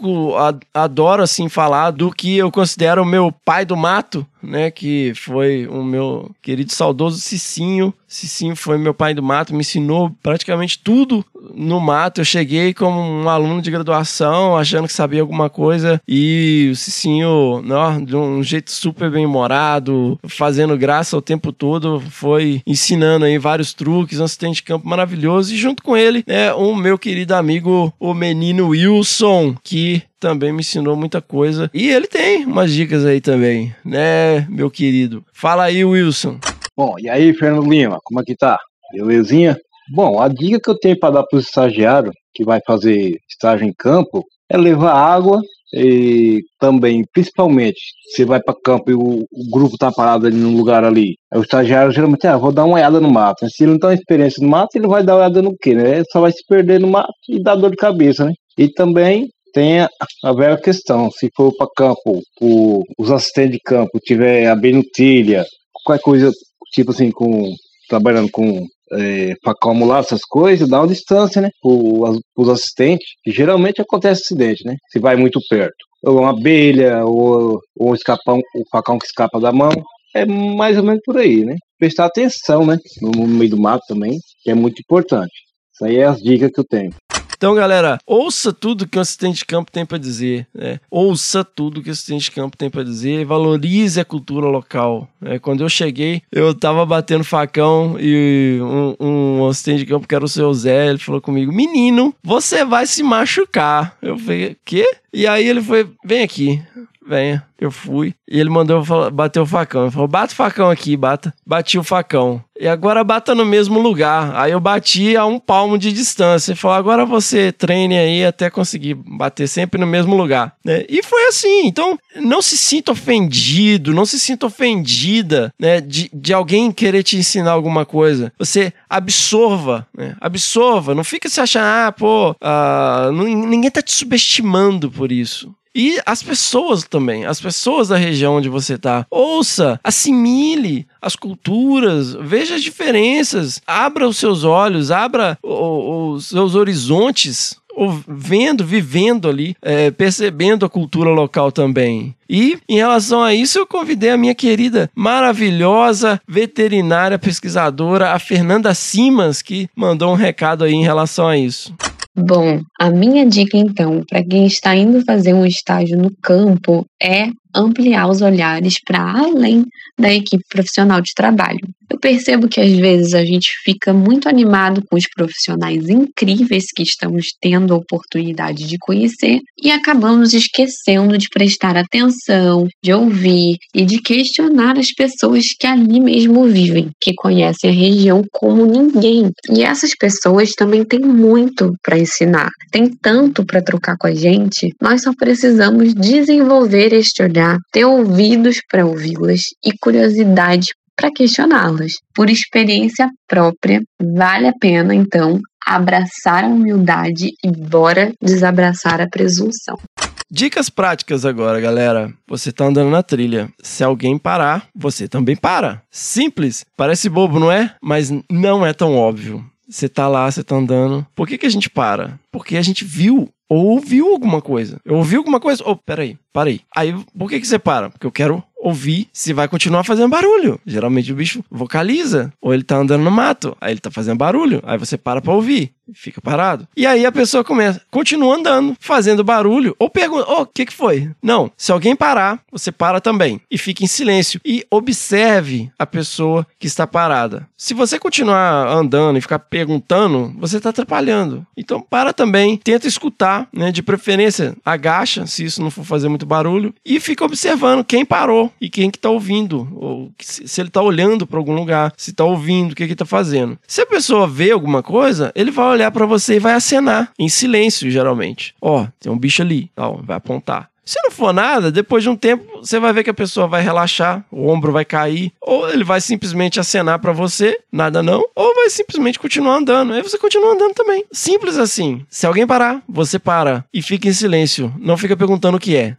adoro assim falar do que eu considero o meu pai do mato, né? Que foi o meu querido saudoso Cicinho. Cicinho foi meu pai do mato, me ensinou praticamente tudo no mato. Eu cheguei como um aluno de graduação, achando que sabia alguma coisa, e o Cicinho, ó, de um jeito super bem humorado, fazendo graça o tempo todo, foi ensinando aí vários truques, um assistente de campo maravilhoso, e junto com ele, é o meu querido amigo, o menino Wilson, que também me ensinou muita coisa. E ele tem umas dicas aí também, né, meu querido? Fala aí, Wilson. Bom, e aí, Fernando Lima, como é que tá? Belezinha? Bom, a dica que eu tenho para dar para o estagiário que vai fazer estágio em campo é levar água e também, principalmente, se vai para campo e o, o grupo tá parado ali num lugar ali, o estagiário geralmente, ah, vou dar uma olhada no mato. Se ele não tem experiência no mato, ele vai dar uma olhada no quê, né? Só vai se perder no mato e dar dor de cabeça, né? E também tem a, a velha questão, se for para campo, o, os assistentes de campo tiver a benutilha, qualquer coisa, tipo assim, com trabalhando com é, para acumular essas coisas, dá uma distância, né? Os assistentes, que geralmente acontece acidente, né? Se vai muito perto. Ou uma abelha, ou, ou escapão, o facão que escapa da mão. É mais ou menos por aí, né? Prestar atenção, né? No, no meio do mato também, que é muito importante. Isso aí é as dicas que eu tenho. Então, galera, ouça tudo que o assistente de campo tem para dizer. Né? Ouça tudo que o assistente de campo tem para dizer. Valorize a cultura local. Né? Quando eu cheguei, eu tava batendo facão e um, um assistente de campo, que era o seu Zé, ele falou comigo: Menino, você vai se machucar. Eu falei: Quê? E aí ele foi: Vem aqui venha. Eu fui. E ele mandou bater o facão. Ele falou: bata o facão aqui, bata. Bati o facão. E agora bata no mesmo lugar. Aí eu bati a um palmo de distância. Ele falou: agora você treine aí até conseguir bater sempre no mesmo lugar. Né? E foi assim. Então, não se sinta ofendido, não se sinta ofendida né, de, de alguém querer te ensinar alguma coisa. Você absorva, né? absorva. Não fica se achando, ah, pô, ah, ninguém tá te subestimando por isso. E as pessoas também, as pessoas da região onde você está. Ouça, assimile as culturas, veja as diferenças, abra os seus olhos, abra os seus horizontes vendo, vivendo ali, é, percebendo a cultura local também. E em relação a isso, eu convidei a minha querida, maravilhosa veterinária pesquisadora, a Fernanda Simas, que mandou um recado aí em relação a isso. Bom, a minha dica então, para quem está indo fazer um estágio no campo, é ampliar os olhares para além da equipe profissional de trabalho. Eu percebo que às vezes a gente fica muito animado com os profissionais incríveis que estamos tendo a oportunidade de conhecer e acabamos esquecendo de prestar atenção, de ouvir e de questionar as pessoas que ali mesmo vivem, que conhecem a região como ninguém. E essas pessoas também têm muito para ensinar, tem tanto para trocar com a gente, nós só precisamos desenvolver este olhar, ter ouvidos para ouvi-las e curiosidade para questioná-las. Por experiência própria, vale a pena, então, abraçar a humildade e bora desabraçar a presunção. Dicas práticas agora, galera. Você tá andando na trilha. Se alguém parar, você também para. Simples. Parece bobo, não é? Mas não é tão óbvio. Você tá lá, você tá andando. Por que, que a gente para? Porque a gente viu ou ouviu alguma coisa. Eu ouvi alguma coisa? Oh, peraí, parei. Aí, por que, que você para? Porque eu quero ouvir se vai continuar fazendo barulho. Geralmente o bicho vocaliza, ou ele tá andando no mato, aí ele tá fazendo barulho, aí você para pra ouvir, fica parado. E aí a pessoa começa, continua andando, fazendo barulho, ou pergunta, oh, o que que foi? Não, se alguém parar, você para também, e fica em silêncio, e observe a pessoa que está parada. Se você continuar andando e ficar perguntando, você tá atrapalhando. Então para também, tenta escutar, né, de preferência, agacha, se isso não for fazer muito barulho, e fica observando quem parou, e quem que tá ouvindo, ou se ele tá olhando para algum lugar, se tá ouvindo, o que que tá fazendo. Se a pessoa vê alguma coisa, ele vai olhar para você e vai acenar, em silêncio, geralmente. Ó, oh, tem um bicho ali, ó, vai apontar. Se não for nada, depois de um tempo você vai ver que a pessoa vai relaxar, o ombro vai cair, ou ele vai simplesmente acenar para você, nada não, ou vai simplesmente continuar andando. Aí você continua andando também. Simples assim. Se alguém parar, você para e fica em silêncio. Não fica perguntando o que é.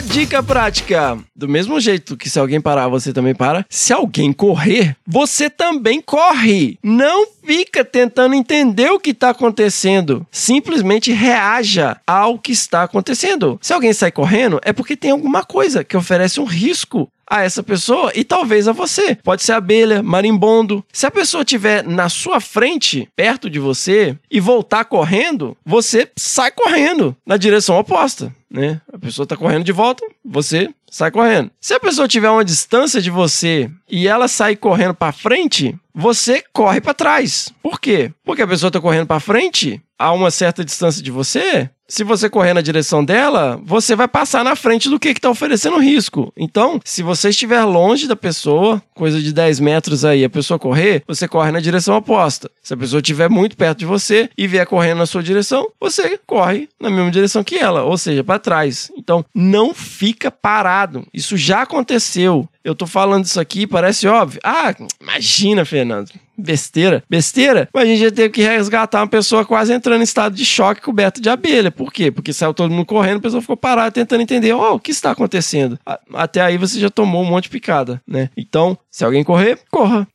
Dica prática: do mesmo jeito que se alguém parar, você também para. Se alguém correr, você também corre. Não fica tentando entender o que está acontecendo. Simplesmente reaja ao que está acontecendo. Se alguém sai correndo, é porque tem alguma coisa que oferece um risco a essa pessoa e talvez a você. Pode ser abelha, marimbondo. Se a pessoa estiver na sua frente, perto de você, e voltar correndo, você sai correndo na direção oposta. Né? A pessoa está correndo de volta, você sai correndo. Se a pessoa tiver uma distância de você e ela sai correndo para frente, você corre para trás. Por quê? Porque a pessoa está correndo para frente a uma certa distância de você. Se você correr na direção dela, você vai passar na frente do que está oferecendo risco. Então, se você estiver longe da pessoa, coisa de 10 metros aí, a pessoa correr, você corre na direção oposta. Se a pessoa estiver muito perto de você e vier correndo na sua direção, você corre na mesma direção que ela, ou seja, para trás. Então, não fica parado. Isso já aconteceu. Eu tô falando isso aqui, parece óbvio. Ah, imagina, Fernando. Besteira. Besteira? Mas a gente já teve que resgatar uma pessoa quase entrando em estado de choque coberta de abelha. Por quê? Porque saiu todo mundo correndo, a pessoa ficou parada tentando entender, oh, o que está acontecendo? Até aí você já tomou um monte de picada, né? Então, se alguém correr, corra.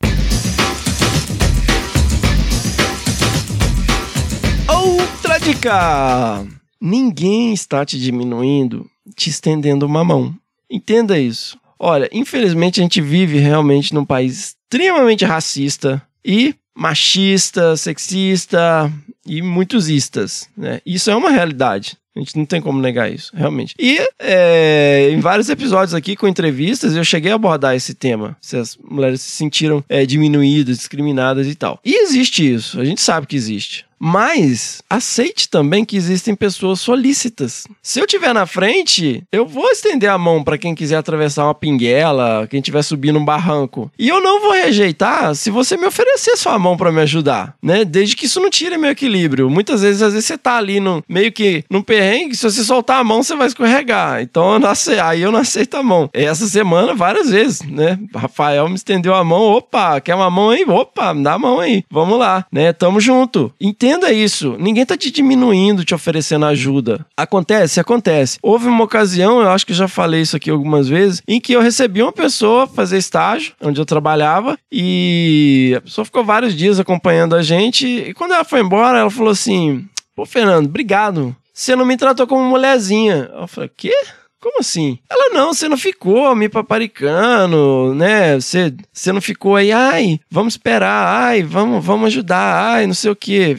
Outra dica! Ninguém está te diminuindo, te estendendo uma mão. Entenda isso. Olha, infelizmente a gente vive realmente num país extremamente racista e machista, sexista e muitos istas. Né? Isso é uma realidade. A gente não tem como negar isso, realmente. E é, em vários episódios aqui com entrevistas, eu cheguei a abordar esse tema. Se as mulheres se sentiram é, diminuídas, discriminadas e tal. E existe isso, a gente sabe que existe. Mas aceite também que existem pessoas solícitas. Se eu tiver na frente, eu vou estender a mão para quem quiser atravessar uma pinguela, quem estiver subindo um barranco. E eu não vou rejeitar se você me oferecer sua mão para me ajudar, né? Desde que isso não tire meu equilíbrio. Muitas vezes, às vezes você tá ali no meio que num perrengue, se você soltar a mão, você vai escorregar. Então, eu aí eu não aceito a mão. Essa semana, várias vezes, né? Rafael me estendeu a mão, opa, quer uma mão aí? Opa, me dá a mão aí. Vamos lá, né? Tamo junto. Entenda Entenda isso. Ninguém tá te diminuindo, te oferecendo ajuda. Acontece? Acontece. Houve uma ocasião, eu acho que já falei isso aqui algumas vezes, em que eu recebi uma pessoa fazer estágio, onde eu trabalhava, e a pessoa ficou vários dias acompanhando a gente, e quando ela foi embora, ela falou assim: Pô, Fernando, obrigado. Você não me tratou como mulherzinha. Eu falei, quê? Como assim? Ela, não, você não ficou me paparicando, né? Você, você não ficou aí, ai, vamos esperar, ai, vamos, vamos ajudar, ai, não sei o quê.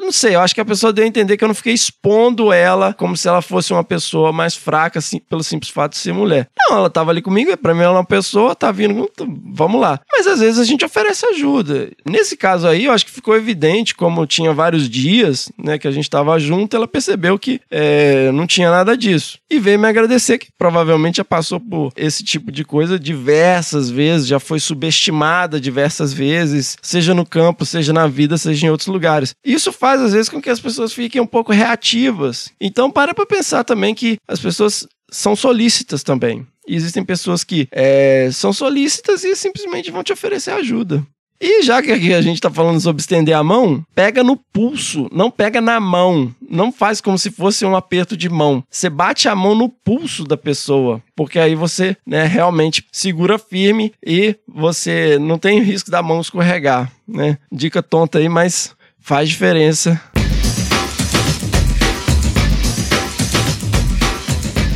Não sei, eu acho que a pessoa deu a entender que eu não fiquei expondo ela como se ela fosse uma pessoa mais fraca, assim, pelo simples fato de ser mulher. Não, ela tava ali comigo, pra mim ela é uma pessoa, tá vindo, vamos lá. Mas às vezes a gente oferece ajuda. Nesse caso aí, eu acho que ficou evidente, como tinha vários dias, né, que a gente tava junto, ela percebeu que é, não tinha nada disso. E veio me agradecer, que provavelmente já passou por esse tipo de coisa diversas vezes, já foi subestimada diversas vezes, seja no campo, seja na vida, seja em outros lugares. Isso faz, às vezes, com que as pessoas fiquem um pouco reativas. Então, para para pensar também que as pessoas são solícitas também. E existem pessoas que é, são solícitas e simplesmente vão te oferecer ajuda. E já que aqui a gente tá falando sobre estender a mão, pega no pulso, não pega na mão. Não faz como se fosse um aperto de mão. Você bate a mão no pulso da pessoa, porque aí você né, realmente segura firme e você não tem risco da mão escorregar. Né? Dica tonta aí, mas faz diferença.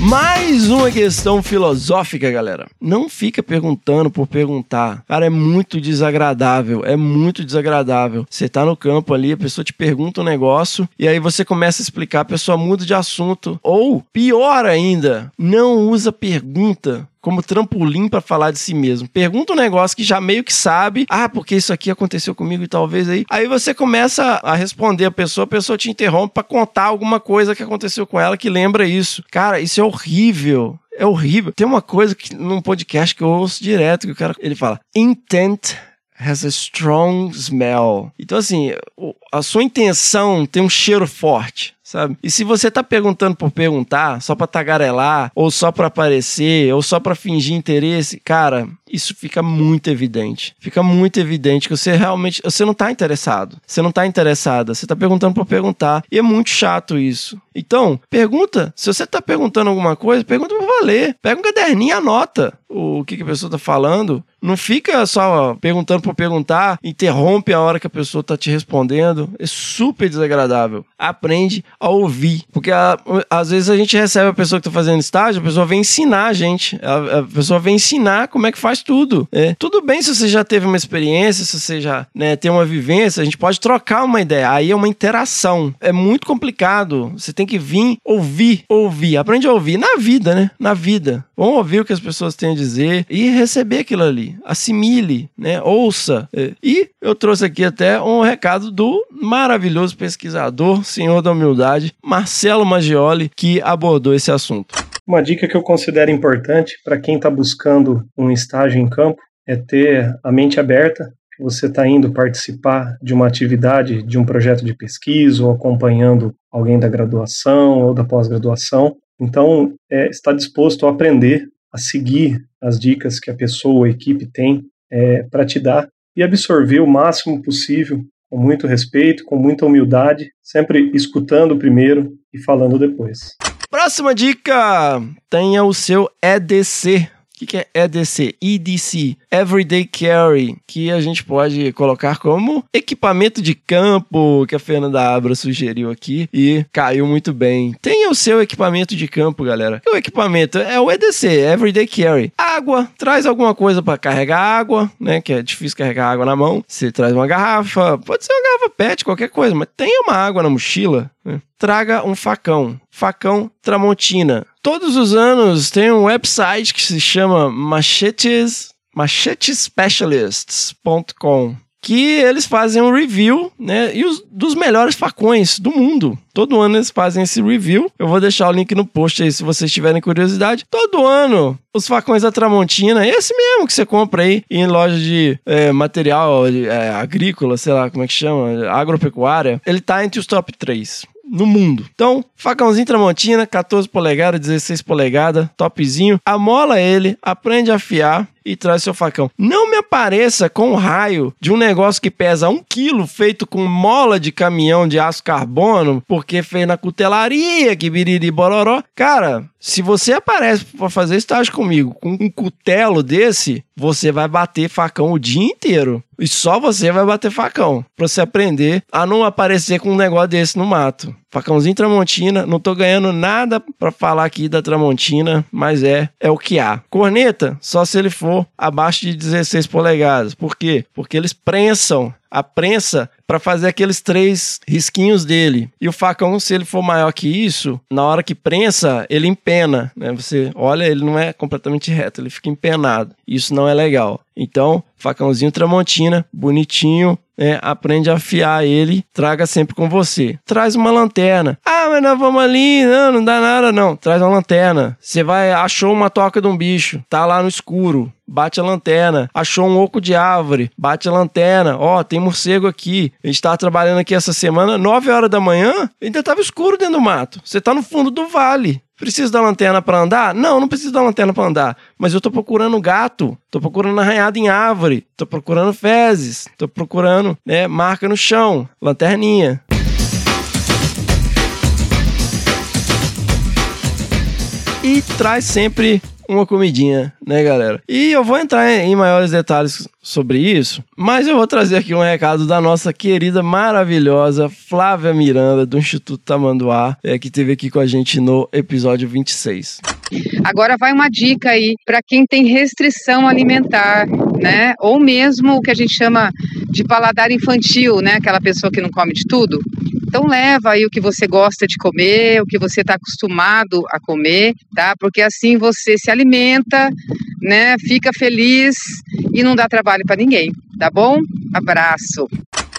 Mais uma questão filosófica, galera. Não fica perguntando por perguntar. Cara, é muito desagradável. É muito desagradável. Você tá no campo ali, a pessoa te pergunta um negócio e aí você começa a explicar, a pessoa muda de assunto. Ou, pior ainda, não usa pergunta como trampolim para falar de si mesmo. Pergunta um negócio que já meio que sabe, ah, porque isso aqui aconteceu comigo e talvez aí. Aí você começa a responder a pessoa, a pessoa te interrompe para contar alguma coisa que aconteceu com ela que lembra isso. Cara, isso é horrível. É horrível. Tem uma coisa que num podcast que eu ouço direto que o cara ele fala: intent has a strong smell. Então assim, a sua intenção tem um cheiro forte sabe? E se você tá perguntando por perguntar, só pra tagarelar, ou só pra aparecer, ou só pra fingir interesse, cara, isso fica muito evidente. Fica muito evidente que você realmente, você não tá interessado. Você não tá interessada, você tá perguntando por perguntar. E é muito chato isso. Então, pergunta, se você tá perguntando alguma coisa, pergunta por valer. Pega um caderninho e anota o que, que a pessoa tá falando. Não fica só perguntando por perguntar, interrompe a hora que a pessoa tá te respondendo. É super desagradável. Aprende a ouvir. Porque a, às vezes a gente recebe a pessoa que tá fazendo estágio, a pessoa vem ensinar a gente. A, a pessoa vem ensinar como é que faz tudo. É. Tudo bem se você já teve uma experiência, se você já né, tem uma vivência, a gente pode trocar uma ideia. Aí é uma interação. É muito complicado. Você tem que vir ouvir, ouvir. Aprende a ouvir na vida, né? Na vida. Vamos ouvir o que as pessoas têm a dizer e receber aquilo ali. Assimile, né? Ouça. É. E eu trouxe aqui até um recado do maravilhoso pesquisador, senhor da humildade, Marcelo Maggioli, que abordou esse assunto. Uma dica que eu considero importante para quem está buscando um estágio em campo é ter a mente aberta. Você está indo participar de uma atividade, de um projeto de pesquisa, ou acompanhando alguém da graduação ou da pós-graduação. Então, é, está disposto a aprender, a seguir as dicas que a pessoa a equipe tem é, para te dar e absorver o máximo possível, com muito respeito, com muita humildade, sempre escutando primeiro e falando depois. Próxima dica: tenha o seu EDC o que, que é EDC? EDC, Everyday Carry, que a gente pode colocar como equipamento de campo, que a Fernanda Abra sugeriu aqui e caiu muito bem. Tenha o seu equipamento de campo, galera. O equipamento é o EDC, Everyday Carry. Água, traz alguma coisa para carregar água, né? Que é difícil carregar água na mão. Você traz uma garrafa, pode ser uma garrafa PET, qualquer coisa, mas tenha uma água na mochila. Traga um facão, facão Tramontina todos os anos tem um website que se chama machetes, machetespecialists.com que eles fazem um review, né, e os, dos melhores facões do mundo. Todo ano eles fazem esse review. Eu vou deixar o link no post aí se vocês tiverem curiosidade. Todo ano, os facões da Tramontina, esse mesmo que você compra aí em loja de é, material é, agrícola, sei lá como é que chama, agropecuária, ele tá entre os top 3 no mundo. Então, facãozinho Tramontina, 14 polegadas, 16 polegadas, topzinho. Amola ele, aprende a afiar e traz seu facão. Não me apareça com o raio de um negócio que pesa um quilo, feito com mola de caminhão de aço carbono, porque fez na cutelaria, que biriri bororó. Cara, se você aparece para fazer estágio comigo com um cutelo desse, você vai bater facão o dia inteiro. E só você vai bater facão. Pra você aprender a não aparecer com um negócio desse no mato. Facãozinho Tramontina, não tô ganhando nada para falar aqui da Tramontina, mas é é o que há. Corneta, só se ele for abaixo de 16 polegadas. Por quê? Porque eles prensam a prensa para fazer aqueles três risquinhos dele. E o facão, se ele for maior que isso, na hora que prensa, ele empena, né? Você olha, ele não é completamente reto, ele fica empenado. Isso não é legal. Então, facãozinho Tramontina, bonitinho, né? aprende a afiar ele, traga sempre com você. Traz uma lanterna. Ah, mas nós vamos ali, não, não dá nada não. Traz uma lanterna. Você vai, achou uma toca de um bicho, tá lá no escuro bate a lanterna. Achou um oco de árvore, bate a lanterna. Ó, oh, tem morcego aqui. A gente tava trabalhando aqui essa semana, 9 horas da manhã, ainda tava escuro dentro do mato. Você tá no fundo do vale. Precisa da lanterna para andar? Não, não preciso da lanterna para andar. Mas eu tô procurando gato, tô procurando arranhado em árvore, tô procurando fezes, tô procurando, né, marca no chão, lanterninha. E traz sempre uma comidinha, né, galera? E eu vou entrar em maiores detalhes sobre isso, mas eu vou trazer aqui um recado da nossa querida, maravilhosa Flávia Miranda, do Instituto Tamanduá, é, que esteve aqui com a gente no episódio 26. Agora vai uma dica aí para quem tem restrição alimentar, né? Ou mesmo o que a gente chama de paladar infantil, né? Aquela pessoa que não come de tudo. Então leva aí o que você gosta de comer, o que você está acostumado a comer, tá? Porque assim você se alimenta, né? Fica feliz e não dá trabalho para ninguém, tá bom? Abraço.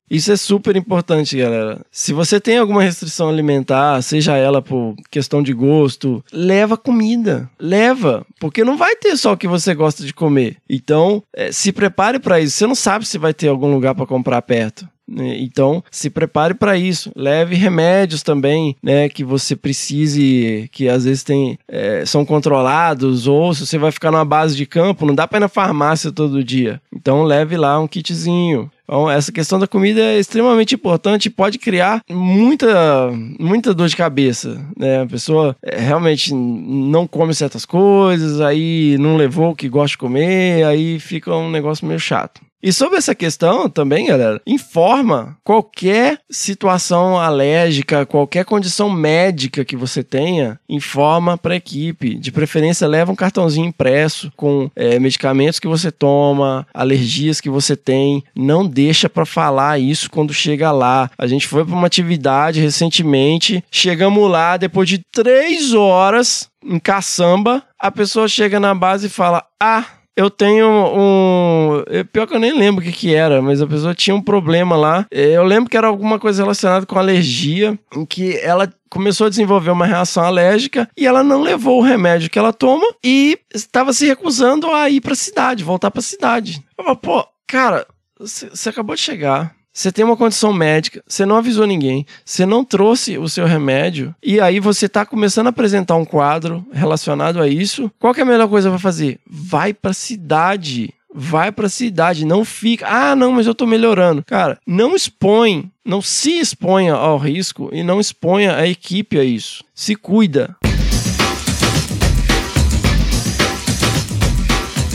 Isso é super importante, galera. Se você tem alguma restrição alimentar, seja ela por questão de gosto, leva comida. Leva, porque não vai ter só o que você gosta de comer. Então, é, se prepare para isso. Você não sabe se vai ter algum lugar para comprar perto. Né? Então, se prepare para isso. Leve remédios também, né? Que você precise, que às vezes tem, é, são controlados, ou se você vai ficar numa base de campo, não dá para ir na farmácia todo dia. Então, leve lá um kitzinho. Então, essa questão da comida é extremamente importante e pode criar muita, muita dor de cabeça. Né? A pessoa é, realmente não come certas coisas, aí não levou o que gosta de comer, aí fica um negócio meio chato. E sobre essa questão também, galera, informa qualquer situação alérgica, qualquer condição médica que você tenha, informa para a equipe. De preferência, leva um cartãozinho impresso com é, medicamentos que você toma, alergias que você tem. Não deixa para falar isso quando chega lá. A gente foi para uma atividade recentemente, chegamos lá depois de três horas em caçamba, a pessoa chega na base e fala: Ah, eu tenho um. Pior que eu nem lembro o que, que era, mas a pessoa tinha um problema lá. Eu lembro que era alguma coisa relacionada com alergia, em que ela começou a desenvolver uma reação alérgica e ela não levou o remédio que ela toma e estava se recusando a ir para a cidade, voltar para a cidade. Eu falo, pô, cara, você acabou de chegar. Você tem uma condição médica, você não avisou ninguém, você não trouxe o seu remédio, e aí você está começando a apresentar um quadro relacionado a isso. Qual é a melhor coisa para fazer? Vai para a cidade. Vai para a cidade, não fica. Ah, não, mas eu estou melhorando. Cara, não expõe, não se exponha ao risco e não exponha a equipe a isso. Se cuida.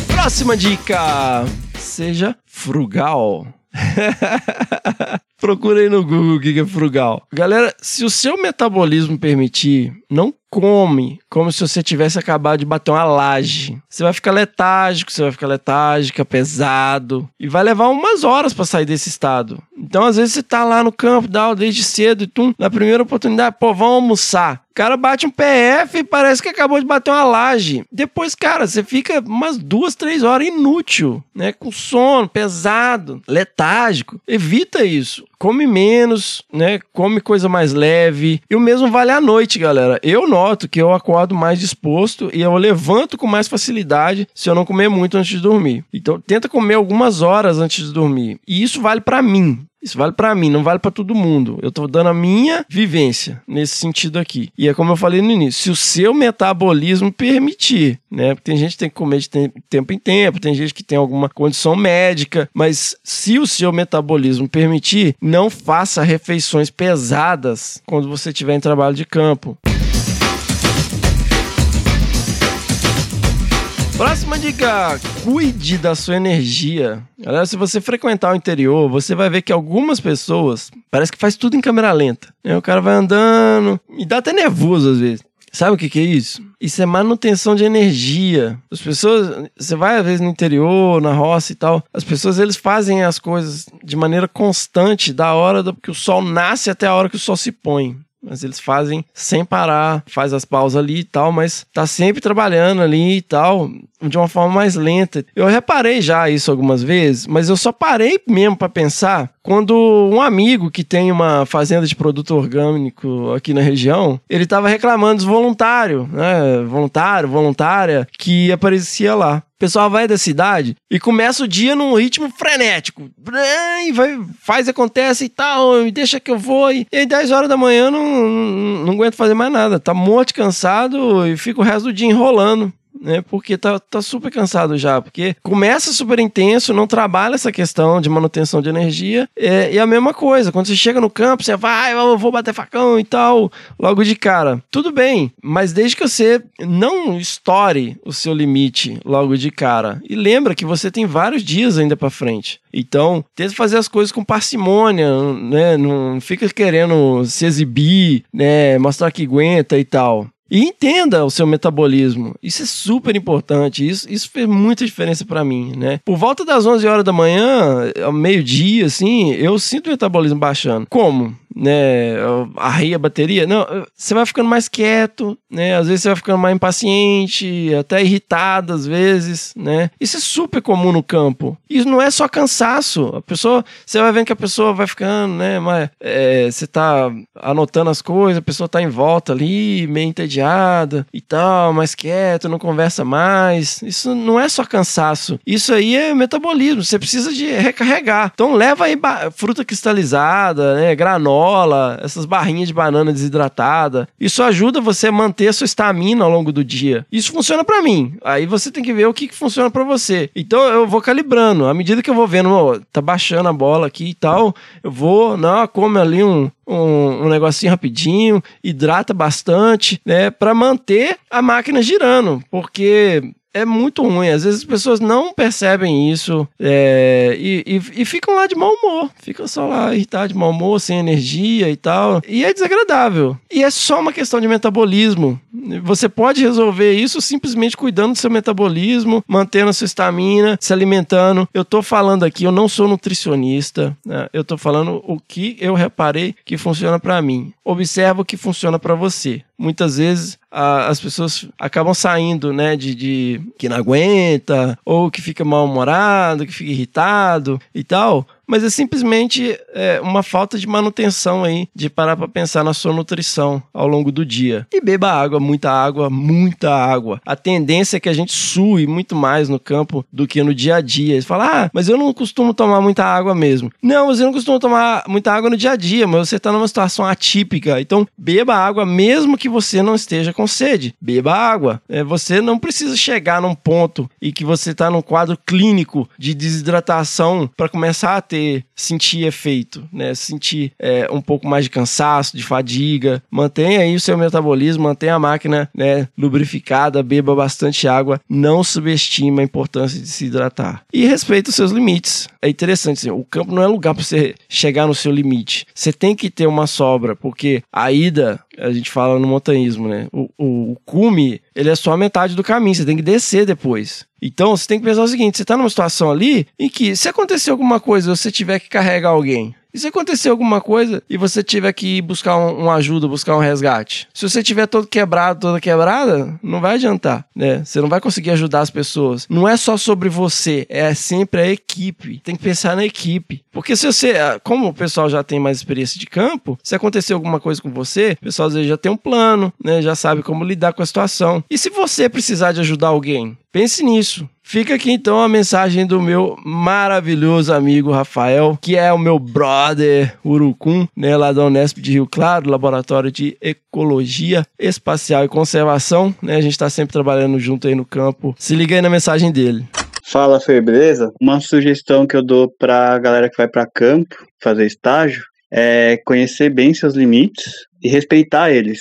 Próxima dica: seja frugal. (laughs) Procura aí no Google o que é frugal. Galera, se o seu metabolismo permitir, não come como se você tivesse acabado de bater uma laje. Você vai ficar letárgico, você vai ficar letárgica, pesado e vai levar umas horas para sair desse estado. Então, às vezes você tá lá no campo, dá desde cedo e tu, na primeira oportunidade, pô, vamos almoçar. O cara bate um PF e parece que acabou de bater uma laje. Depois, cara, você fica umas duas, três horas inútil, né? Com sono, pesado, letárgico. Evita isso. Come menos, né? Come coisa mais leve. E o mesmo vale à noite, galera. Eu noto que eu acordo mais disposto e eu levanto com mais facilidade se eu não comer muito antes de dormir. Então, tenta comer algumas horas antes de dormir. E isso vale para mim. Isso vale para mim, não vale para todo mundo. Eu tô dando a minha vivência nesse sentido aqui. E é como eu falei no início, se o seu metabolismo permitir, né? Porque tem gente que tem que comer de tempo em tempo, tem gente que tem alguma condição médica, mas se o seu metabolismo permitir, não faça refeições pesadas quando você estiver em trabalho de campo. Próxima dica: cuide da sua energia. Galera, se você frequentar o interior, você vai ver que algumas pessoas parece que faz tudo em câmera lenta. Né? O cara vai andando e dá até nervoso às vezes. Sabe o que, que é isso? Isso é manutenção de energia. As pessoas, você vai às vezes no interior, na roça e tal, as pessoas eles fazem as coisas de maneira constante, da hora que o sol nasce até a hora que o sol se põe mas eles fazem sem parar, faz as pausas ali e tal, mas tá sempre trabalhando ali e tal, de uma forma mais lenta. Eu reparei já isso algumas vezes, mas eu só parei mesmo para pensar quando um amigo que tem uma fazenda de produto orgânico aqui na região, ele tava reclamando dos voluntários, né? Voluntário, voluntária, que aparecia lá. Pessoal vai da cidade e começa o dia num ritmo frenético. E vai, faz, acontece e tal, me deixa que eu vou. E aí, 10 horas da manhã, não, não, não aguento fazer mais nada. Tá morto, cansado e fica o resto do dia enrolando né? Porque tá, tá super cansado já. Porque começa super intenso, não trabalha essa questão de manutenção de energia. É, e a mesma coisa, quando você chega no campo, você vai, eu vou bater facão e tal, logo de cara. Tudo bem, mas desde que você não estoure o seu limite logo de cara. E lembra que você tem vários dias ainda para frente. Então, tenta fazer as coisas com parcimônia, né? Não fica querendo se exibir, né? Mostrar que aguenta e tal. E entenda o seu metabolismo. Isso é super importante. Isso, isso fez muita diferença para mim, né? Por volta das 11 horas da manhã, ao meio-dia, assim, eu sinto o metabolismo baixando. Como? Né? Arreia a bateria. Não, você vai ficando mais quieto, né? Às vezes você vai ficando mais impaciente, até irritado às vezes, né? Isso é super comum no campo. Isso não é só cansaço. A pessoa, você vai vendo que a pessoa vai ficando, né? Mas, é, você tá anotando as coisas, a pessoa tá em volta ali, meio entediada e tal, mais quieto, não conversa mais. Isso não é só cansaço. Isso aí é metabolismo. Você precisa de recarregar. Então leva aí fruta cristalizada, né? Granola, essas barrinhas de banana desidratada. Isso ajuda você a manter a sua estamina ao longo do dia. Isso funciona para mim. Aí você tem que ver o que, que funciona para você. Então eu vou calibrando. À medida que eu vou vendo, ó, tá baixando a bola aqui e tal, eu vou, não, come ali um, um, um negocinho rapidinho, hidrata bastante, né, para manter a máquina girando, porque é muito ruim. Às vezes as pessoas não percebem isso é, e, e, e, ficam lá de mau humor. Ficam só lá irritados de mau humor, sem energia e tal. E é desagradável. E é só uma questão de metabolismo. Você pode resolver isso simplesmente cuidando do seu metabolismo, mantendo a sua estamina, se alimentando. Eu tô falando aqui, eu não sou nutricionista. Né? Eu tô falando o que eu reparei que funciona para mim. Observa o que funciona para você muitas vezes a, as pessoas acabam saindo, né, de, de que não aguenta, ou que fica mal-humorado, que fica irritado e tal, mas é simplesmente é, uma falta de manutenção aí, de parar para pensar na sua nutrição ao longo do dia. E beba água, muita água, muita água. A tendência é que a gente sue muito mais no campo do que no dia a dia. Você fala, ah, mas eu não costumo tomar muita água mesmo. Não, você não costuma tomar muita água no dia a dia, mas você está numa situação atípica. Então, beba água mesmo que você não esteja com sede. Beba água. É, você não precisa chegar num ponto e que você está num quadro clínico de desidratação para começar a ter sentir efeito, né? Sentir é, um pouco mais de cansaço, de fadiga. Mantenha aí o seu metabolismo, mantenha a máquina né, lubrificada, beba bastante água. Não subestima a importância de se hidratar. E respeita os seus limites. É interessante, assim, o campo não é lugar para você chegar no seu limite. Você tem que ter uma sobra, porque a ida a gente fala no montanhismo, né? O, o, o, cume, ele é só a metade do caminho, você tem que descer depois. Então você tem que pensar o seguinte: você está numa situação ali em que, se acontecer alguma coisa, você tiver que carregar alguém, e se acontecer alguma coisa e você tiver que ir buscar um, uma ajuda, buscar um resgate? Se você tiver todo quebrado, toda quebrada, não vai adiantar, né? Você não vai conseguir ajudar as pessoas. Não é só sobre você, é sempre a equipe. Tem que pensar na equipe. Porque se você, ah, como o pessoal já tem mais experiência de campo, se acontecer alguma coisa com você, o pessoal às vezes já tem um plano, né? Já sabe como lidar com a situação. E se você precisar de ajudar alguém, pense nisso. Fica aqui então a mensagem do meu maravilhoso amigo Rafael, que é o meu brother Urucum, né, lá da Unesp de Rio Claro, Laboratório de Ecologia Espacial e Conservação, né? A gente está sempre trabalhando junto aí no campo. Se liga aí na mensagem dele. Fala, Fer, beleza? Uma sugestão que eu dou pra galera que vai para campo fazer estágio é conhecer bem seus limites e respeitar eles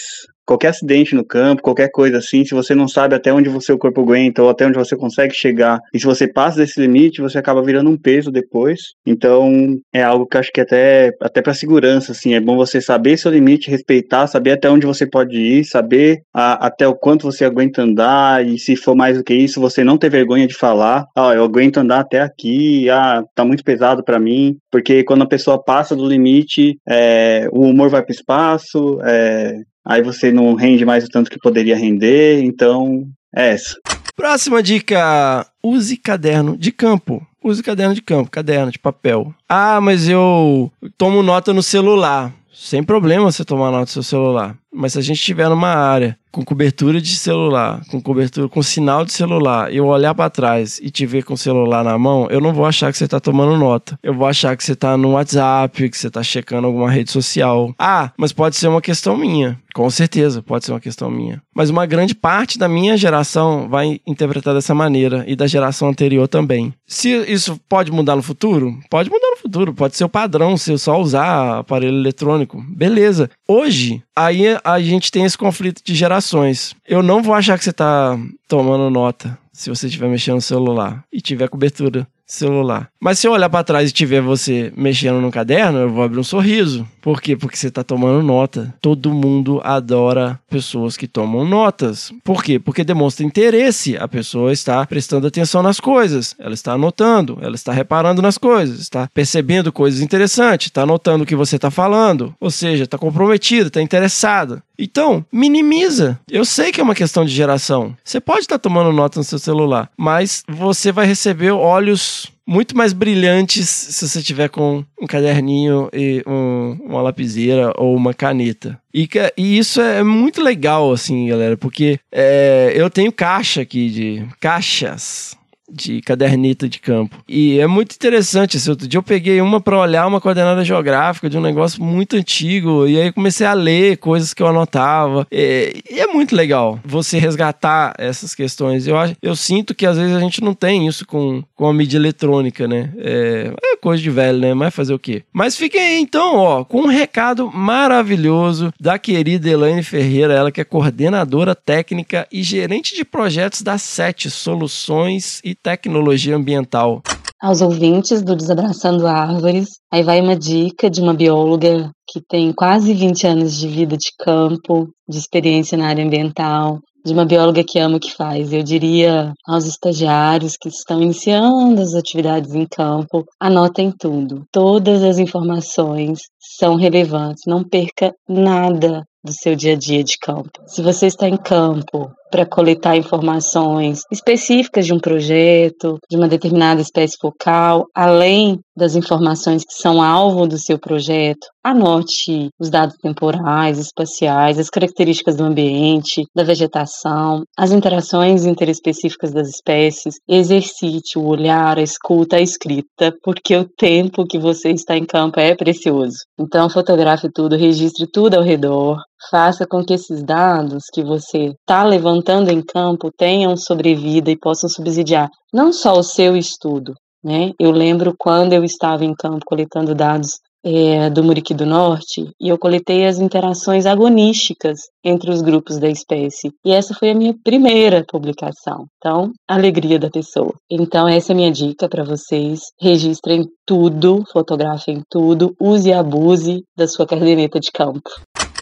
qualquer acidente no campo, qualquer coisa assim, se você não sabe até onde o seu corpo aguenta ou até onde você consegue chegar, e se você passa desse limite, você acaba virando um peso depois. Então, é algo que acho que até até para segurança assim, é bom você saber seu limite, respeitar, saber até onde você pode ir, saber a, até o quanto você aguenta andar e se for mais do que isso, você não ter vergonha de falar, ah, eu aguento andar até aqui, ah, tá muito pesado para mim, porque quando a pessoa passa do limite, é, o humor vai para o espaço, é, aí você não rende mais o tanto que poderia render, então é essa. Próxima dica: use caderno de campo. Use caderno de campo, caderno de papel. Ah, mas eu tomo nota no celular. Sem problema você tomar nota no seu celular. Mas se a gente estiver numa área com cobertura de celular, com cobertura com sinal de celular, eu olhar para trás e te ver com o celular na mão, eu não vou achar que você tá tomando nota. Eu vou achar que você tá no WhatsApp, que você tá checando alguma rede social. Ah, mas pode ser uma questão minha. Com certeza, pode ser uma questão minha. Mas uma grande parte da minha geração vai interpretar dessa maneira e da geração anterior também. Se isso pode mudar no futuro, pode mudar no futuro, pode ser o padrão, se eu só usar aparelho eletrônico. Beleza. Hoje, aí a gente tem esse conflito de gerações. Eu não vou achar que você está tomando nota se você estiver mexendo no celular e tiver cobertura celular. Mas se eu olhar para trás e tiver você mexendo no caderno, eu vou abrir um sorriso. Por quê? Porque você tá tomando nota. Todo mundo adora pessoas que tomam notas. Por quê? Porque demonstra interesse. A pessoa está prestando atenção nas coisas, ela está anotando, ela está reparando nas coisas, está percebendo coisas interessantes, está anotando o que você está falando. Ou seja, está comprometida, está interessada. Então, minimiza. Eu sei que é uma questão de geração. Você pode estar tomando nota no seu celular, mas você vai receber olhos muito mais brilhantes se você tiver com um caderninho e um, uma lapiseira ou uma caneta. E, e, isso é muito legal, assim, galera, porque é, eu tenho caixa aqui de caixas de caderneta de campo. E é muito interessante. Esse outro dia eu peguei uma para olhar uma coordenada geográfica de um negócio muito antigo e aí comecei a ler coisas que eu anotava. E, e é muito legal você resgatar essas questões. Eu, acho, eu sinto que às vezes a gente não tem isso com, com a mídia eletrônica, né? É, é coisa de velho, né? Mas fazer o quê? Mas fiquem aí então, ó, com um recado maravilhoso da querida Elaine Ferreira, ela que é coordenadora técnica e gerente de projetos da Sete Soluções e tecnologia ambiental. Aos ouvintes do Desabraçando Árvores, aí vai uma dica de uma bióloga que tem quase 20 anos de vida de campo, de experiência na área ambiental, de uma bióloga que ama o que faz. Eu diria aos estagiários que estão iniciando as atividades em campo, anotem tudo. Todas as informações são relevantes. Não perca nada do seu dia a dia de campo. Se você está em campo para coletar informações específicas de um projeto, de uma determinada espécie focal, além das informações que são alvo do seu projeto, anote os dados temporais, espaciais, as características do ambiente, da vegetação, as interações interespecíficas das espécies, exercite o olhar, a escuta, a escrita, porque o tempo que você está em campo é precioso. Então fotografe tudo, registre tudo ao redor, faça com que esses dados que você está levantando em campo tenham sobrevida e possam subsidiar não só o seu estudo. Né? Eu lembro quando eu estava em campo coletando dados é, do Muriqui do Norte e eu coletei as interações agonísticas entre os grupos da espécie. E essa foi a minha primeira publicação. Então, alegria da pessoa. Então, essa é a minha dica para vocês. Registrem tudo, fotografem tudo, use e abuse da sua caderneta de campo.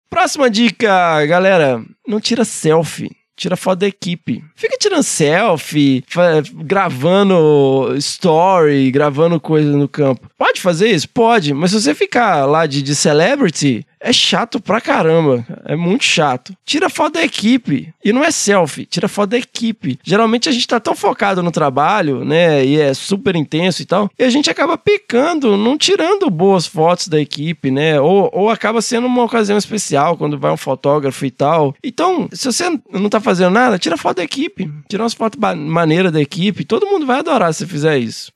Próxima dica, galera: não tira selfie. Tira foto da equipe. Fica tirando selfie, gravando story, gravando coisa no campo. Pode fazer isso? Pode, mas se você ficar lá de, de celebrity, é chato pra caramba. É muito chato. Tira foto da equipe. E não é selfie, tira foto da equipe. Geralmente a gente tá tão focado no trabalho, né? E é super intenso e tal. E a gente acaba pecando, não tirando boas fotos da equipe, né? Ou, ou acaba sendo uma ocasião especial quando vai um fotógrafo e tal. Então, se você não tá fazendo nada, tira foto da equipe. Tira umas fotos maneiras da equipe. Todo mundo vai adorar se fizer isso.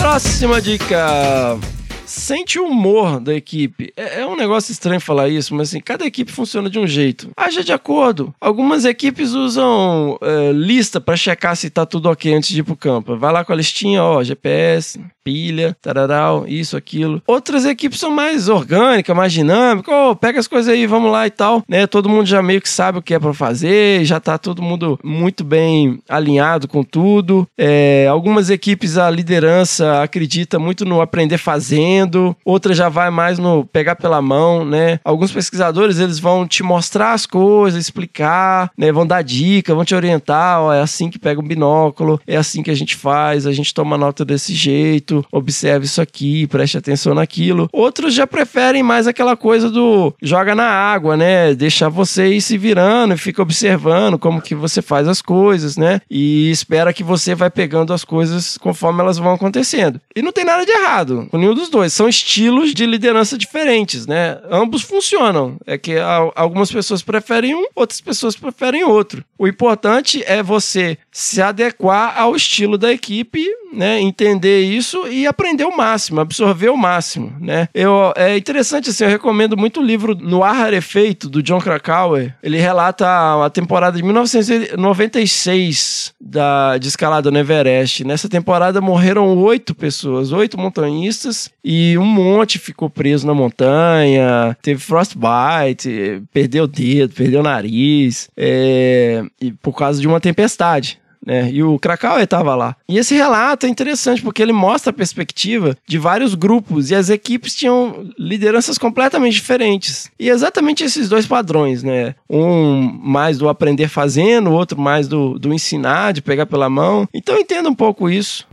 Próxima dica. Sente o humor da equipe. É, é, um negócio estranho falar isso, mas assim, cada equipe funciona de um jeito. Haja de acordo. Algumas equipes usam é, lista para checar se tá tudo ok antes de ir pro campo. Vai lá com a listinha, ó, GPS, pilha, tararau, isso, aquilo. Outras equipes são mais orgânicas, mais dinâmicas. Oh, pega as coisas aí, vamos lá e tal. Né? Todo mundo já meio que sabe o que é para fazer, já tá todo mundo muito bem alinhado com tudo. É, algumas equipes a liderança acredita muito no aprender fazendo, outras já vai mais no pegar pela mão, né? Alguns pesquisadores eles vão te mostrar as coisas, explicar, né? Vão dar dica, vão te orientar, é assim que pega um binóculo, é assim que a gente faz, a gente toma nota desse jeito observe isso aqui, preste atenção naquilo. Outros já preferem mais aquela coisa do joga na água, né? Deixar você ir se virando e fica observando como que você faz as coisas, né? E espera que você vai pegando as coisas conforme elas vão acontecendo. E não tem nada de errado com nenhum dos dois. São estilos de liderança diferentes, né? Ambos funcionam. É que algumas pessoas preferem um, outras pessoas preferem outro. O importante é você se adequar ao estilo da equipe, né, entender isso e aprender o máximo, absorver o máximo, né? Eu, é interessante assim, eu recomendo muito o livro No Ar Rarefeito, do John Krakauer. Ele relata a temporada de 1996 da, de escalada no Everest. Nessa temporada morreram oito pessoas, oito montanhistas e um monte ficou preso na montanha, teve frostbite, perdeu o dedo, perdeu o nariz, é, por causa de uma tempestade né? E o Krakauer estava lá. E esse relato é interessante porque ele mostra a perspectiva de vários grupos e as equipes tinham lideranças completamente diferentes. E exatamente esses dois padrões, né? Um mais do aprender fazendo, o outro mais do, do ensinar, de pegar pela mão. Então entenda um pouco isso.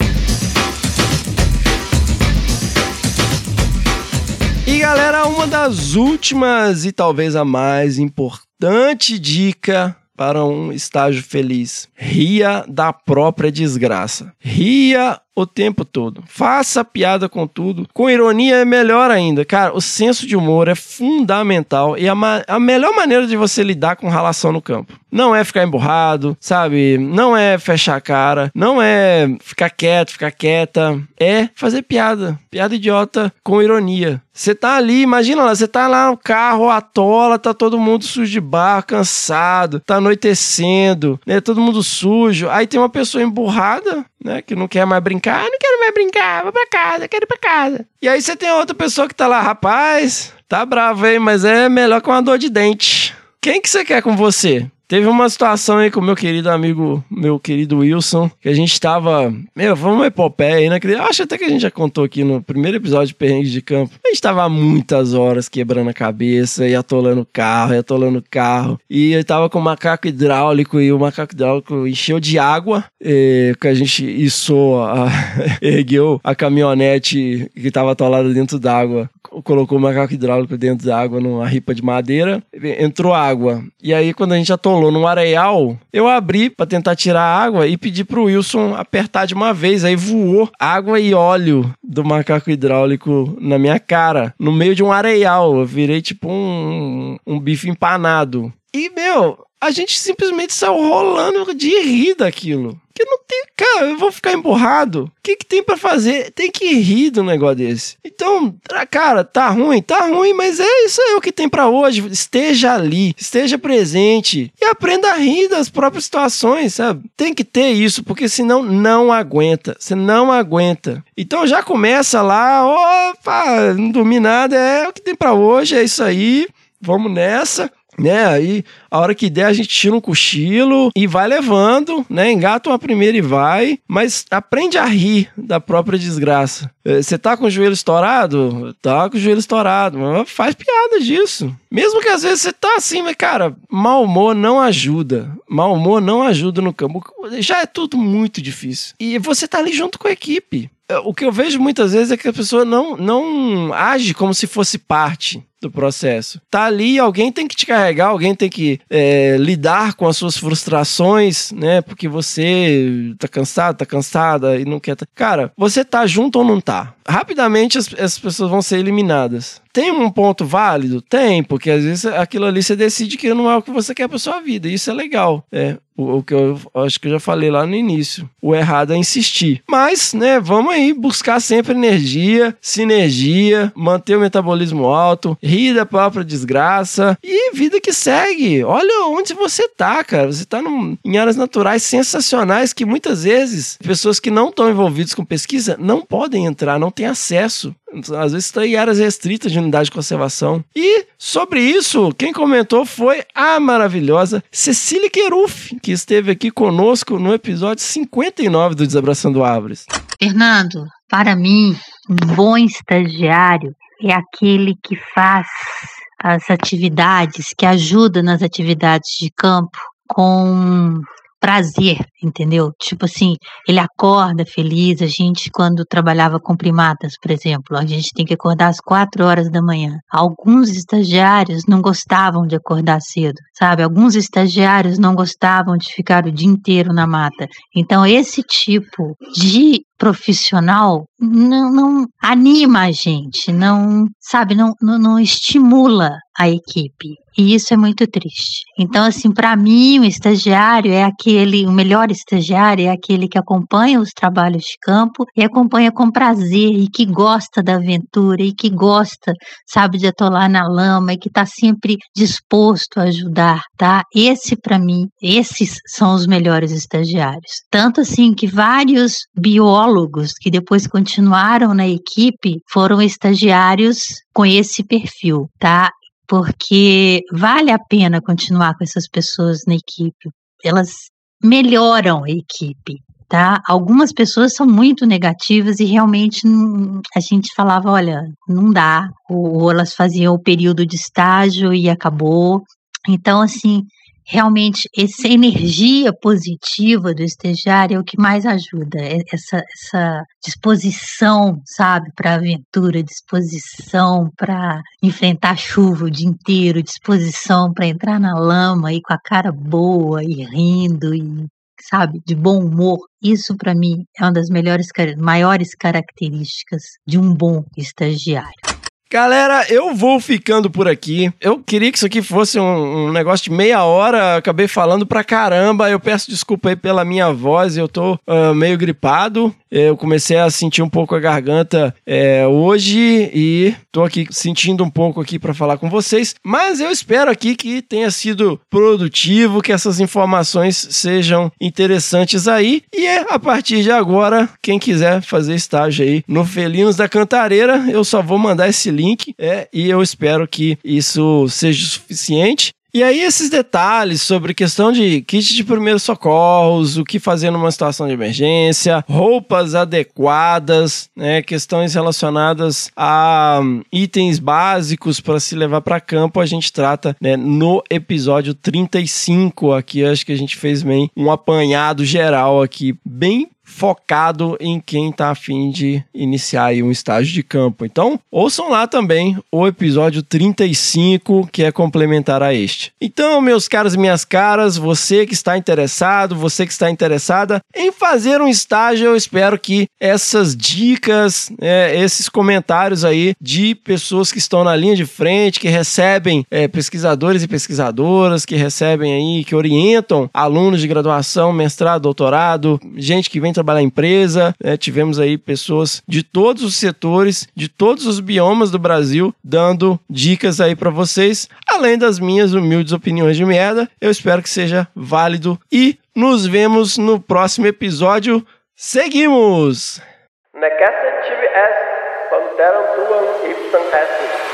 E galera, uma das últimas e talvez a mais importante dica para um estágio feliz. Ria da própria desgraça. Ria o tempo todo. Faça piada com tudo. Com ironia é melhor ainda. Cara, o senso de humor é fundamental e a, a melhor maneira de você lidar com relação no campo. Não é ficar emburrado, sabe? Não é fechar a cara, não é ficar quieto, ficar quieta. É fazer piada. Piada idiota com ironia. Você tá ali, imagina lá, você tá lá no carro, atola, tá todo mundo sujo de bar, cansado, tá anoitecendo, né? Todo mundo sujo. Aí tem uma pessoa emburrada, né? Que não quer mais brincar. Ah, não quero mais brincar, vou pra casa, quero ir pra casa. E aí você tem outra pessoa que tá lá, rapaz, tá bravo aí, mas é melhor com uma dor de dente. Quem que você quer com você? Teve uma situação aí com o meu querido amigo, meu querido Wilson, que a gente tava. Meu, foi uma epopeia aí, né? Acho até que a gente já contou aqui no primeiro episódio de Perrengue de Campo. A gente tava muitas horas quebrando a cabeça e atolando o carro, e atolando o carro. E eu tava com o macaco hidráulico e o macaco hidráulico encheu de água, e, que a gente içou, a, (laughs) ergueu a caminhonete que tava atolada dentro d'água colocou o macaco hidráulico dentro da água numa ripa de madeira, entrou água. E aí, quando a gente atolou num areal, eu abri para tentar tirar a água e pedi pro Wilson apertar de uma vez. Aí voou água e óleo do macaco hidráulico na minha cara, no meio de um areal. Eu virei tipo um, um bife empanado. E, meu, a gente simplesmente saiu rolando de rir daquilo. Que não tem. Cara, eu vou ficar emburrado. O que, que tem para fazer? Tem que rir do negócio desse. Então, cara, tá ruim? Tá ruim, mas é isso aí o que tem para hoje. Esteja ali, esteja presente e aprenda a rir das próprias situações, sabe? Tem que ter isso, porque senão não aguenta. Você não aguenta. Então já começa lá, opa, não dormi nada, é o que tem para hoje, é isso aí. Vamos nessa né? Aí, a hora que der, a gente tira um cochilo e vai levando, né? Engata uma primeira e vai, mas aprende a rir da própria desgraça. É, você tá com o joelho estourado? Tá com o joelho estourado, mas faz piada disso. Mesmo que às vezes você tá assim, mas cara, mau humor não ajuda. Mau humor não ajuda no campo. Já é tudo muito difícil. E você tá ali junto com a equipe é, o que eu vejo muitas vezes é que a pessoa não, não age como se fosse parte do processo. Tá ali, alguém tem que te carregar, alguém tem que é, lidar com as suas frustrações, né? Porque você tá cansado, tá cansada e não quer. Cara, você tá junto ou não tá? Rapidamente as, as pessoas vão ser eliminadas. Tem um ponto válido? Tem, porque às vezes aquilo ali você decide que não é o que você quer pra sua vida. Isso é legal. É, o, que eu acho que eu já falei lá no início. O errado é insistir. Mas, né, vamos aí buscar sempre energia, sinergia, manter o metabolismo alto, da própria desgraça e vida que segue. Olha onde você tá, cara. Você tá num, em áreas naturais sensacionais que muitas vezes pessoas que não estão envolvidas com pesquisa não podem entrar, não têm acesso. Às vezes está em áreas restritas de unidade de conservação. E sobre isso, quem comentou foi a maravilhosa Cecília Queruf, que esteve aqui conosco no episódio 59 do Desabraçando Árvores. Fernando, para mim, um bom estagiário é aquele que faz as atividades, que ajuda nas atividades de campo com prazer, entendeu? Tipo assim, ele acorda feliz. A gente, quando trabalhava com primatas, por exemplo, a gente tem que acordar às quatro horas da manhã. Alguns estagiários não gostavam de acordar cedo, sabe? Alguns estagiários não gostavam de ficar o dia inteiro na mata. Então, esse tipo de profissional não, não anima a gente, não, sabe, não, não, não estimula a equipe. E isso é muito triste. Então, assim, para mim, o estagiário é aquele, o melhor estagiário é aquele que acompanha os trabalhos de campo e acompanha com prazer e que gosta da aventura e que gosta, sabe, de atolar na lama e que está sempre disposto a ajudar, tá? Esse, para mim, esses são os melhores estagiários. Tanto assim que vários biólogos que depois continuaram na equipe foram estagiários com esse perfil, tá? porque vale a pena continuar com essas pessoas na equipe. Elas melhoram a equipe, tá? Algumas pessoas são muito negativas e realmente a gente falava, olha, não dá. Ou, ou elas faziam o período de estágio e acabou. Então, assim, realmente essa energia positiva do estagiário é o que mais ajuda, é essa, essa disposição, sabe, para aventura, disposição para enfrentar a chuva o dia inteiro, disposição para entrar na lama e com a cara boa e rindo e sabe, de bom humor. Isso para mim é uma das melhores maiores características de um bom estagiário. Galera, eu vou ficando por aqui. Eu queria que isso aqui fosse um, um, negócio de meia hora. Acabei falando pra caramba. Eu peço desculpa aí pela minha voz. Eu tô uh, meio gripado. Eu comecei a sentir um pouco a garganta é, hoje e tô aqui sentindo um pouco aqui para falar com vocês. Mas eu espero aqui que tenha sido produtivo, que essas informações sejam interessantes aí. E é, a partir de agora, quem quiser fazer estágio aí no Felinos da Cantareira, eu só vou mandar esse link é, e eu espero que isso seja suficiente. E aí, esses detalhes sobre questão de kit de primeiros socorros, o que fazer numa situação de emergência, roupas adequadas, né, questões relacionadas a um, itens básicos para se levar para campo, a gente trata né, no episódio 35 aqui. Acho que a gente fez bem um apanhado geral aqui, bem focado em quem está afim de iniciar um estágio de campo. Então, ouçam lá também o episódio 35, que é complementar a este. Então, meus caros e minhas caras, você que está interessado, você que está interessada em fazer um estágio, eu espero que essas dicas, é, esses comentários aí de pessoas que estão na linha de frente, que recebem é, pesquisadores e pesquisadoras, que recebem aí, que orientam alunos de graduação, mestrado, doutorado, gente que vem trabalhar em empresa, né? tivemos aí pessoas de todos os setores, de todos os biomas do Brasil, dando dicas aí para vocês, além das minhas humildes opiniões de merda. Eu espero que seja válido e nos vemos no próximo episódio. Seguimos! Nekasa TVS, Panteram Tuan Ipsan